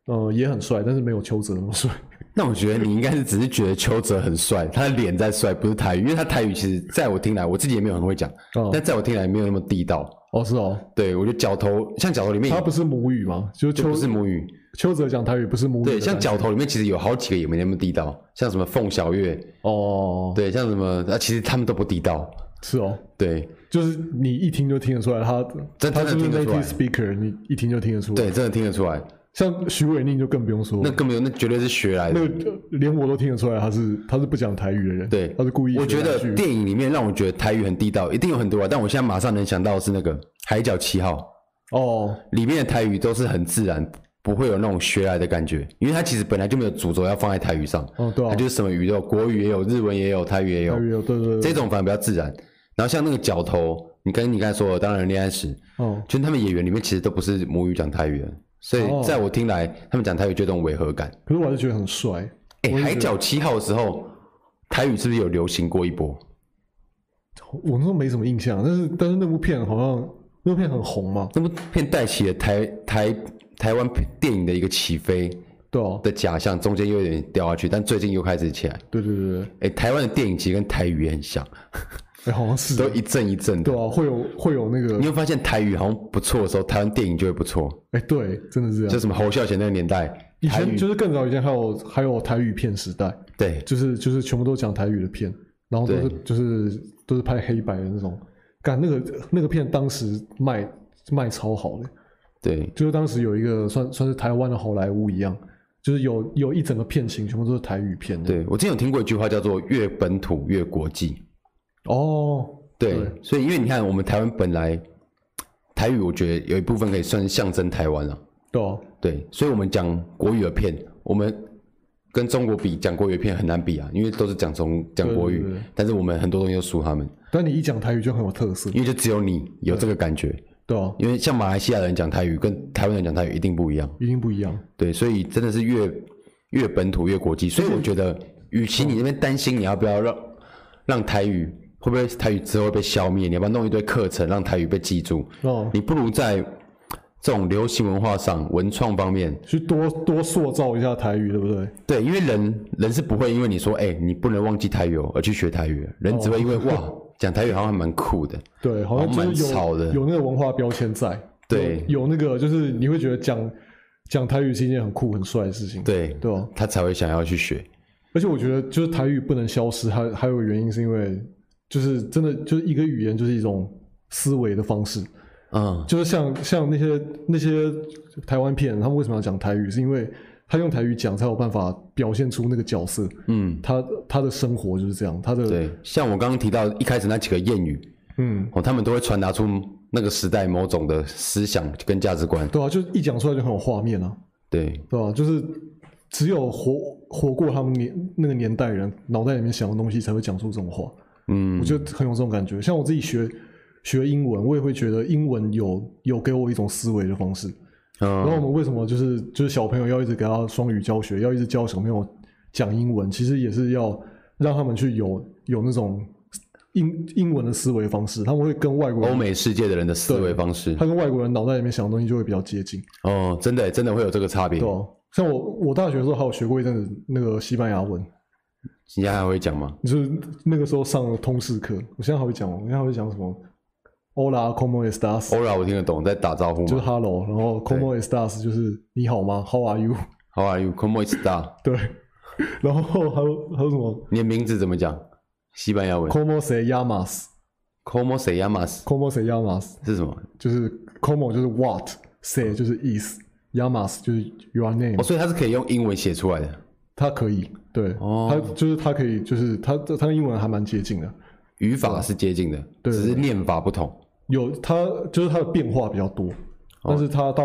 呃，也很帅，但是没有邱泽那么帅。<laughs> 那我觉得你应该是只是觉得邱泽很帅，他的脸在帅，不是台语，因为他台语其实在我听来，我自己也没有很会讲，哦、但在我听来没有那么地道。哦，是哦，对，我觉得角头像角头里面，他不是母语吗？就邱就不是母语，邱泽讲台语不是母语。对，像角头里面其实有好几个也没那么地道，像什么凤小岳，哦，对，像什么啊，其实他们都不地道。是哦，对，就是你一听就听得出来，他真的听得出来。speaker，你一听就听得出来，对，真的听得出来。像徐伟宁就更不用说，那更不用，那绝对是学来的。那个连我都听得出来，他是他是不讲台语的人。对，他是故意。我觉得电影里面让我觉得台语很地道，一定有很多啊。但我现在马上能想到的是那个《海角七号》哦，里面的台语都是很自然，不会有那种学来的感觉，因为它其实本来就没有主轴要放在台语上。哦，对啊。它就是什么语都有，国语也有，日文也有，台语也有。台语有，对对对。这种反而比较自然。然后像那个角头，你跟你刚才说的，当然恋爱时，哦，就他们演员里面其实都不是母语讲台语的。所以，在我听来，他们讲台语就有种违和感。可是我还是觉得很帅。哎、欸，海角七号的时候，台语是不是有流行过一波？我那时候没什么印象，但是但是那部片好像那部片很红嘛。那部片带起了台台台湾电影的一个起飞，对啊的假象，中间又有点掉下去，但最近又开始起来。对对对对。哎、欸，台湾的电影其实跟台语也很像。哎，<laughs> 好像是。都一阵一阵的，对啊，会有会有那个，你会发现台语好像不错的时候，台湾电影就会不错。哎，对，真的是这样。就什么侯孝贤那个年代，以前就是更早以前还有还有台语片时代，对，就是就是全部都讲台语的片，然后都是就是都是拍黑白的那种，干那个那个片当时卖卖超好的，对，就是当时有一个算算是台湾的好莱坞一样，就是有有一整个片型全部都是台语片。对，我之前有听过一句话叫做“越本土越国际”。哦，对，所以因为你看，我们台湾本来台语，我觉得有一部分可以算是象征台湾了。对啊，对，所以我们讲国语的片，我们跟中国比讲国语的片很难比啊，因为都是讲中讲国语，对对对，但是我们很多东西都输他们。但你一讲台语就很有特色，因为就只有你有这个感觉，对啊，因为像马来西亚人讲台语跟台湾人讲台语一定不一样，一定不一样。对，所以真的是越越本土越国际。所以我觉得，与其你那边担心你要不要让让台语会不会台语之后会被消灭，你要不要弄一堆课程让台语被记住？哦，你不如在。这种流行文化上、文创方面，去多多塑造一下台语，对不对？对，因为人人是不会因为你说，哎、欸，你不能忘记台语而去学台语，人只会因为、哦、<laughs> 哇，讲台语好像还蛮酷的，对，好像蛮潮的，有那个文化标签在，对，有那个就是你会觉得讲讲台语是一件很酷很帅的事情，对，对吧？他才会想要去学。而且我觉得，就是台语不能消失，还还有个原因是因为，就是真的就是一个语言就是一种思维的方式。嗯，就是像像那些那些台湾片，他们为什么要讲台语？是因为他用台语讲才有办法表现出那个角色。嗯，他他的生活就是这样。他的对，像我刚刚提到一开始那几个谚语，嗯，哦，他们都会传达出那个时代某种的思想跟价值观。对啊，就一讲出来就很有画面啊。对，对啊，就是只有活活过他们年那个年代人脑袋里面想的东西，才会讲出这种话。嗯，我觉得很有这种感觉。像我自己学。学英文，我也会觉得英文有有给我一种思维的方式。嗯，然后我们为什么就是就是小朋友要一直给他双语教学，要一直教小朋友讲英文，其实也是要让他们去有有那种英英文的思维方式，他们会跟外国人欧美世界的人的思维方式，他跟外国人脑袋里面想的东西就会比较接近。哦，真的真的会有这个差别。对啊，像我我大学的时候还有学过一阵子那个西班牙文，你现在还会讲吗？就是那个时候上了通识课，我现在还会讲吗？我现在还会讲什么？Hola，cómo estás？Hola，我听得懂，在打招呼。就是 Hello，然后 cómo estás 就是你好吗？How are you？How are you？cómo estás？对，然后还有还有什么？你的名字怎么讲？西班牙文。Cómo se llamas？Cómo se llamas？Cómo se llamas？是什么？就是 cómo 就是 what，se 就是 is，llamas 就是 your name。哦，所以它是可以用英文写出来的。它可以，对，哦，它就是它可以，就是它它跟英文还蛮接近的，语法是接近的，对，只是念法不同。有它就是它的变化比较多，但是它大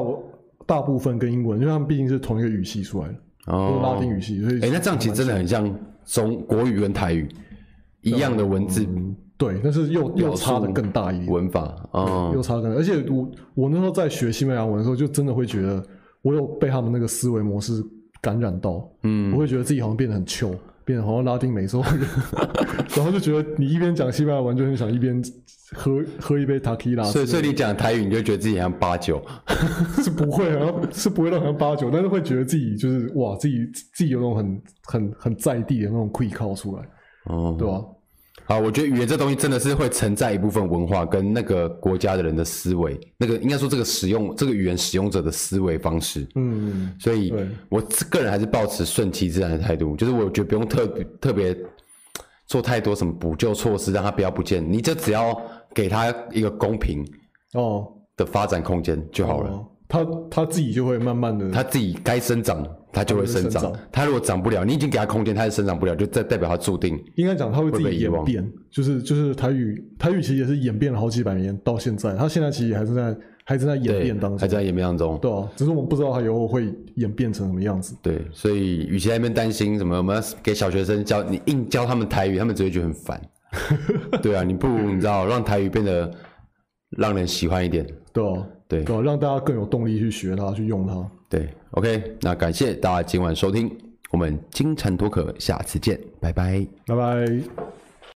大部分跟英文，因为他们毕竟是同一个语系出来的，哦，拉丁语系，所以哎、欸，那这样其实真的很像中国语跟台语一样的文字，嗯、对，但是又又差的更大一点。文法，嗯，又差的更大，而且我我那时候在学西班牙文的时候，就真的会觉得我有被他们那个思维模式感染到，嗯，我会觉得自己好像变得很穷。变得好像拉丁美洲，<laughs> 然后就觉得你一边讲西班牙文，就很想一边喝喝一杯塔基拉。所以，所以你讲台语，你就觉得自己像八九，<laughs> 是不会，好像是不会到好像八九，但是会觉得自己就是哇，自己自己有那种很很很在地的那种 quick call 出来，哦，对吧、啊？好，我觉得语言这东西真的是会承载一部分文化跟那个国家的人的思维，那个应该说这个使用这个语言使用者的思维方式。嗯，所以我个人还是抱持顺其自然的态度，就是我觉得不用特别特别做太多什么补救措施，让它不要不见，你就只要给他一个公平哦的发展空间就好了。哦他他自己就会慢慢的，它自己该生长，它就会生长。它如果长不了，你已经给它空间，它也生长不了，就代代表它注定。应该讲它会自己演变，就是就是台语台语其实也是演变了好几百年到现在，它现在其实还是在还是在演变当中，还在演变当中。对啊，只是我们不知道它以后会演变成什么样子。对，所以与其在那边担心什么，我们要给小学生教你硬教他们台语，他们只会觉得很烦。<laughs> 对啊，你不如你知道让台语变得让人喜欢一点。对啊。对，让大家更有动力去学它，去用它。对，OK，那感谢大家今晚收听，我们金蝉脱壳，下次见，拜拜，拜拜。